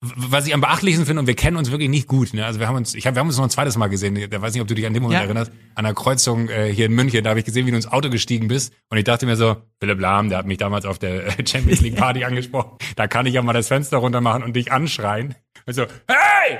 was ich am beachtlichsten finde, und wir kennen uns wirklich nicht gut. Ne? Also wir haben uns, ich hab, wir haben uns noch ein zweites Mal gesehen. Da weiß nicht, ob du dich an den Moment Ja. erinnerst. An der Kreuzung äh, hier in München, da habe ich gesehen, wie du ins Auto gestiegen bist. Und ich dachte mir so, Philipp Lahm, der hat mich damals auf der äh, Champions League Party angesprochen. Da kann ich ja mal das Fenster runter machen und dich anschreien. Und so, hey!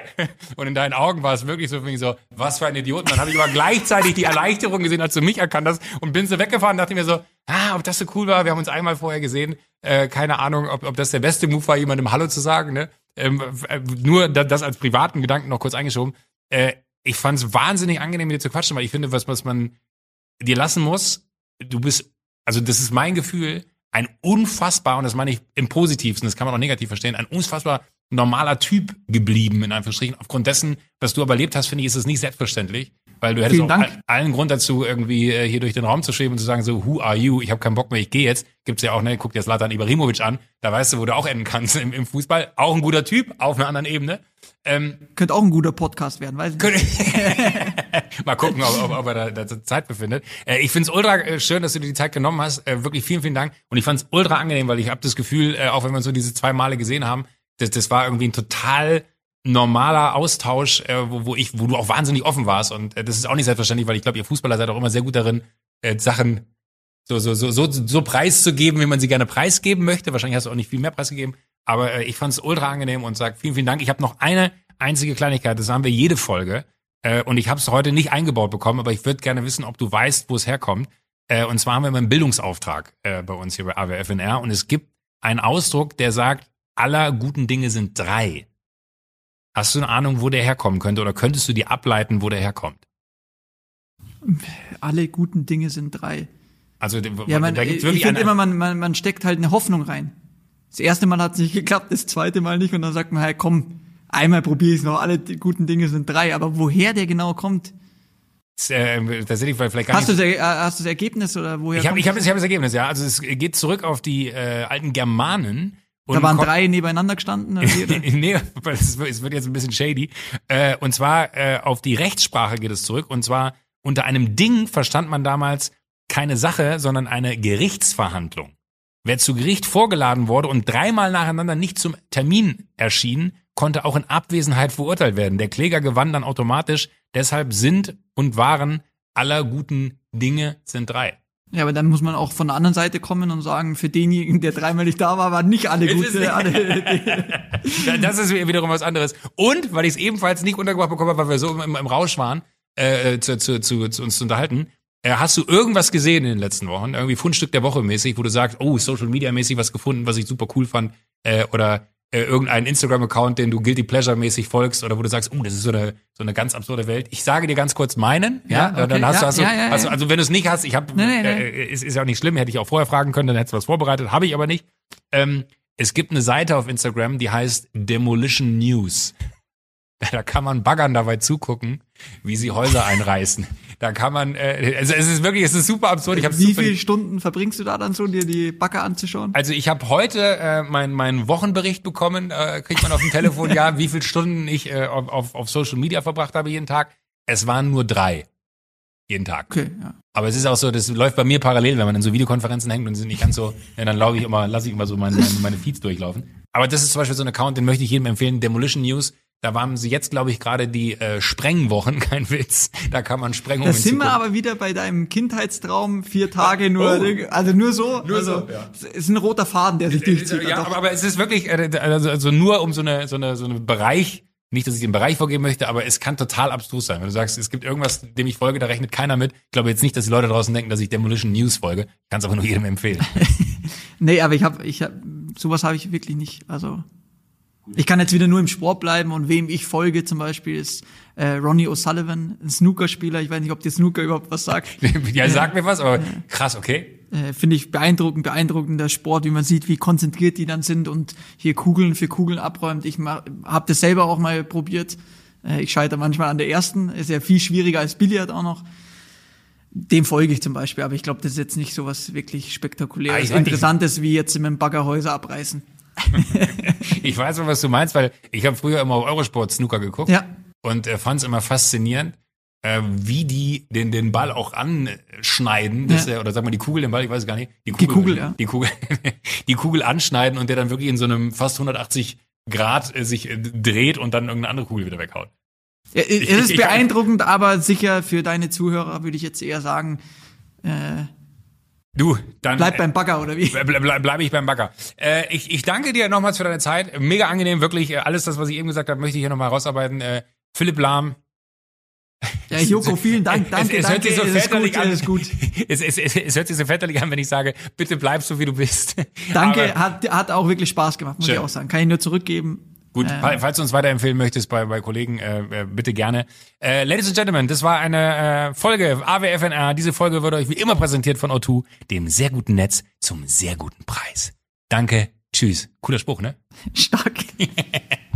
Und in deinen Augen war es wirklich so, so was für ein Idiot. Und dann habe ich aber gleichzeitig die Erleichterung gesehen, als du mich erkannt hast und bin so weggefahren dachte mir so, ah, ob das so cool war. Wir haben uns einmal vorher gesehen. Äh, keine Ahnung, ob, ob das der beste Move war, jemandem Hallo zu sagen. Ne? Ähm, äh, nur da, das als privaten Gedanken noch kurz eingeschoben. Äh, ich fand es wahnsinnig angenehm, mit dir zu quatschen, weil ich finde, was, was man dir lassen muss, du bist, also das ist mein Gefühl, ein unfassbar, und das meine ich im Positivsten, das kann man auch negativ verstehen, ein unfassbar normaler Typ geblieben, in Anführungsstrichen. Aufgrund dessen, was du aber erlebt hast, finde ich, ist es nicht selbstverständlich. Weil du hättest Vielen auch Dank. allen Grund dazu, irgendwie äh, hier durch den Raum zu schweben und zu sagen, so, who are you? Ich habe keinen Bock mehr, ich gehe jetzt. Gibt's ja auch, ne, guck dir Zlatan Ibrahimovic an, da weißt du, wo du auch enden kannst im, im Fußball. Auch ein guter Typ, auf einer anderen Ebene. Ähm, Könnte auch ein guter Podcast werden, weiß ich nicht. Mal gucken, ob, ob, ob er da, da Zeit befindet. Äh, ich finde es ultra äh, schön, dass du dir die Zeit genommen hast. Äh, wirklich vielen, vielen Dank. Und ich fand es ultra angenehm, weil ich habe das Gefühl, äh, auch wenn wir uns so diese zwei Male gesehen haben, das, das war irgendwie ein total normaler Austausch, äh, wo, wo ich, wo du auch wahnsinnig offen warst. Und äh, das ist auch nicht selbstverständlich, weil ich glaube, ihr Fußballer seid auch immer sehr gut darin, äh, Sachen so, so, so, so, so preiszugeben, wie man sie gerne preisgeben möchte. Wahrscheinlich hast du auch nicht viel mehr preisgegeben. Aber äh, ich fand es ultra angenehm und sag vielen, vielen Dank. Ich habe noch eine einzige Kleinigkeit, das haben wir jede Folge. Äh, und ich habe es heute nicht eingebaut bekommen, aber ich würde gerne wissen, ob du weißt, wo es herkommt. Äh, und zwar haben wir immer einen Bildungsauftrag äh, bei uns hier bei AWFNR und es gibt einen Ausdruck, der sagt, aller guten Dinge sind drei. Hast du eine Ahnung, wo der herkommen könnte oder könntest du dir ableiten, wo der herkommt? Alle guten Dinge sind drei. Also Ja, man, da ich gibt's wirklich finde eine, immer, man, man, man steckt halt eine Hoffnung rein. Das erste Mal hat es nicht geklappt, das zweite Mal nicht und dann sagt man, hey, komm, einmal probiere ich es noch, alle guten Dinge sind drei. Aber woher der genau kommt, äh, tatsächlich vielleicht gar hast du, nicht. das, Er- äh, hast du das Ergebnis oder woher Ich habe ich hab, das? ich hab das Ergebnis, ja. Also es geht zurück auf die äh, alten Germanen. Und Da waren drei nebeneinander gestanden. nee, weil es wird es wird jetzt ein bisschen shady. Äh, und zwar äh, auf die Rechtssprache geht es zurück. Und zwar unter einem Ding verstand man damals keine Sache, sondern eine Gerichtsverhandlung. Wer zu Gericht vorgeladen wurde und dreimal nacheinander nicht zum Termin erschien, konnte auch in Abwesenheit verurteilt werden. Der Kläger gewann dann automatisch. Deshalb sind und waren aller guten Dinge sind drei. Ja, aber dann muss man auch von der anderen Seite kommen und sagen, für denjenigen, der dreimal nicht da war, waren nicht alle gut. das ist wiederum was anderes. Und weil ich es ebenfalls nicht untergebracht bekommen habe, weil wir so im, im Rausch waren, äh, zu, zu, zu, zu uns zu unterhalten. Äh, hast du irgendwas gesehen in den letzten Wochen? Irgendwie Fundstück der Woche mäßig, wo du sagst, oh, Social Media mäßig was gefunden, was ich super cool fand? Äh, oder äh, irgendeinen Instagram-Account, den du Guilty Pleasure mäßig folgst oder wo du sagst, oh, das ist so eine, so eine ganz absurde Welt. Ich sage dir ganz kurz meinen, ja, Ja, okay, dann hast du, ja, hast du, ja, hast du ja. also wenn du es nicht hast, ich habe, Nee, nee, nee. äh, ist, ist ja auch nicht schlimm, hätte ich auch vorher fragen können, dann hättest du was vorbereitet, habe ich aber nicht. Ähm, es gibt eine Seite auf Instagram, die heißt Demolition News. Da kann man Baggern dabei zugucken, wie sie Häuser einreißen. Da kann man, äh, also es ist wirklich, es ist super absurd. Ich hab's Wie viele Stunden verbringst du da dann so, dir die Backe anzuschauen? also ich habe heute äh, meinen meinen Wochenbericht bekommen, äh, kriegt man auf dem Telefon, ja, wie viele Stunden ich äh, auf, auf, auf Social Media verbracht habe jeden Tag. Es waren nur drei. Jeden Tag. Okay, ja. Aber es ist auch so, das läuft bei mir parallel, wenn man in so Videokonferenzen hängt und sind nicht ganz so, ja, dann laufe ich immer, lasse ich immer so meine, meine, meine Feeds durchlaufen. Aber das ist zum Beispiel so ein Account, den möchte ich jedem empfehlen, Demolition News. Da waren sie jetzt, glaube ich, gerade die äh, Sprengwochen, kein Witz. Da kann man Sprengungen Da sind wir aber wieder bei deinem Kindheitstraum, vier Tage nur, Oh. also nur so. Nur also, so, ja. Es ist ein roter Faden, der sich durchzieht. Ja, aber, aber es ist wirklich, äh, also, also nur um so eine, so eine, so eine Bereich, nicht, dass ich den Bereich vorgeben möchte, aber es kann total abstrus sein. Wenn du sagst, es gibt irgendwas, dem ich folge, da rechnet keiner mit. Ich glaube jetzt nicht, dass die Leute draußen denken, dass ich Demolition News folge. Ich kann es aber nur jedem empfehlen. Nee, aber ich habe, ich hab, sowas habe ich wirklich nicht. Also ich kann jetzt wieder nur im Sport bleiben und wem ich folge zum Beispiel ist äh, Ronnie O'Sullivan, ein Snookerspieler. Ich weiß nicht, ob dir Snooker überhaupt was sagt. ja, sag mir was, aber krass, okay. Äh, Finde ich beeindruckend, beeindruckender Sport, wie man sieht, wie konzentriert die dann sind und hier Kugeln für Kugeln abräumt. Ich habe das selber auch mal probiert. Äh, ich scheitere manchmal an der ersten. Ist ja viel schwieriger als Billard auch noch. Dem folge ich zum Beispiel, aber ich glaube, das ist jetzt nicht so was wirklich spektakuläres, Ah, interessantes wie jetzt mit dem Baggerhäuser abreißen. Ich weiß mal, was du meinst, weil ich habe früher immer auf Eurosport Snooker geguckt Ja. und äh, fand es immer faszinierend, äh, wie die den, den Ball auch anschneiden, dass Ja. der, oder sag mal die Kugel, den Ball, ich weiß gar nicht. Die Kugel, ja. Die Kugel, die Kugel anschneiden und der dann wirklich in so einem fast 180 Grad äh, sich äh, dreht und dann irgendeine andere Kugel wieder weghaut. Ja, es Ich- ist ich- beeindruckend, aber sicher für deine Zuhörer würde ich jetzt eher sagen, äh, Du, dann bleib beim Bagger oder wie? Ble ble bleibe ich beim Bagger. Äh, ich, ich danke dir nochmals für deine Zeit. Mega angenehm, wirklich. Äh, Alles das, was ich eben gesagt habe, möchte ich hier nochmal rausarbeiten. Äh, Philipp Lahm. Ja, Joko, vielen Dank, danke, es, es hört danke, sich so väterlich gut, an. es ist gut. Es, es, es, es hört sich so väterlich an, wenn ich sage, bitte bleib so, wie du bist. Danke, Aber hat, hat auch wirklich Spaß gemacht, muss Schön. ich auch sagen. Kann ich nur zurückgeben. Gut, fa- falls du uns weiterempfehlen möchtest bei, bei Kollegen, äh, äh, bitte gerne. Äh, Ladies and Gentlemen, das war eine äh, Folge AWFNR. Diese Folge wird euch wie immer präsentiert von O2, dem sehr guten Netz zum sehr guten Preis. Danke, tschüss. Cooler Spruch, ne? Stark.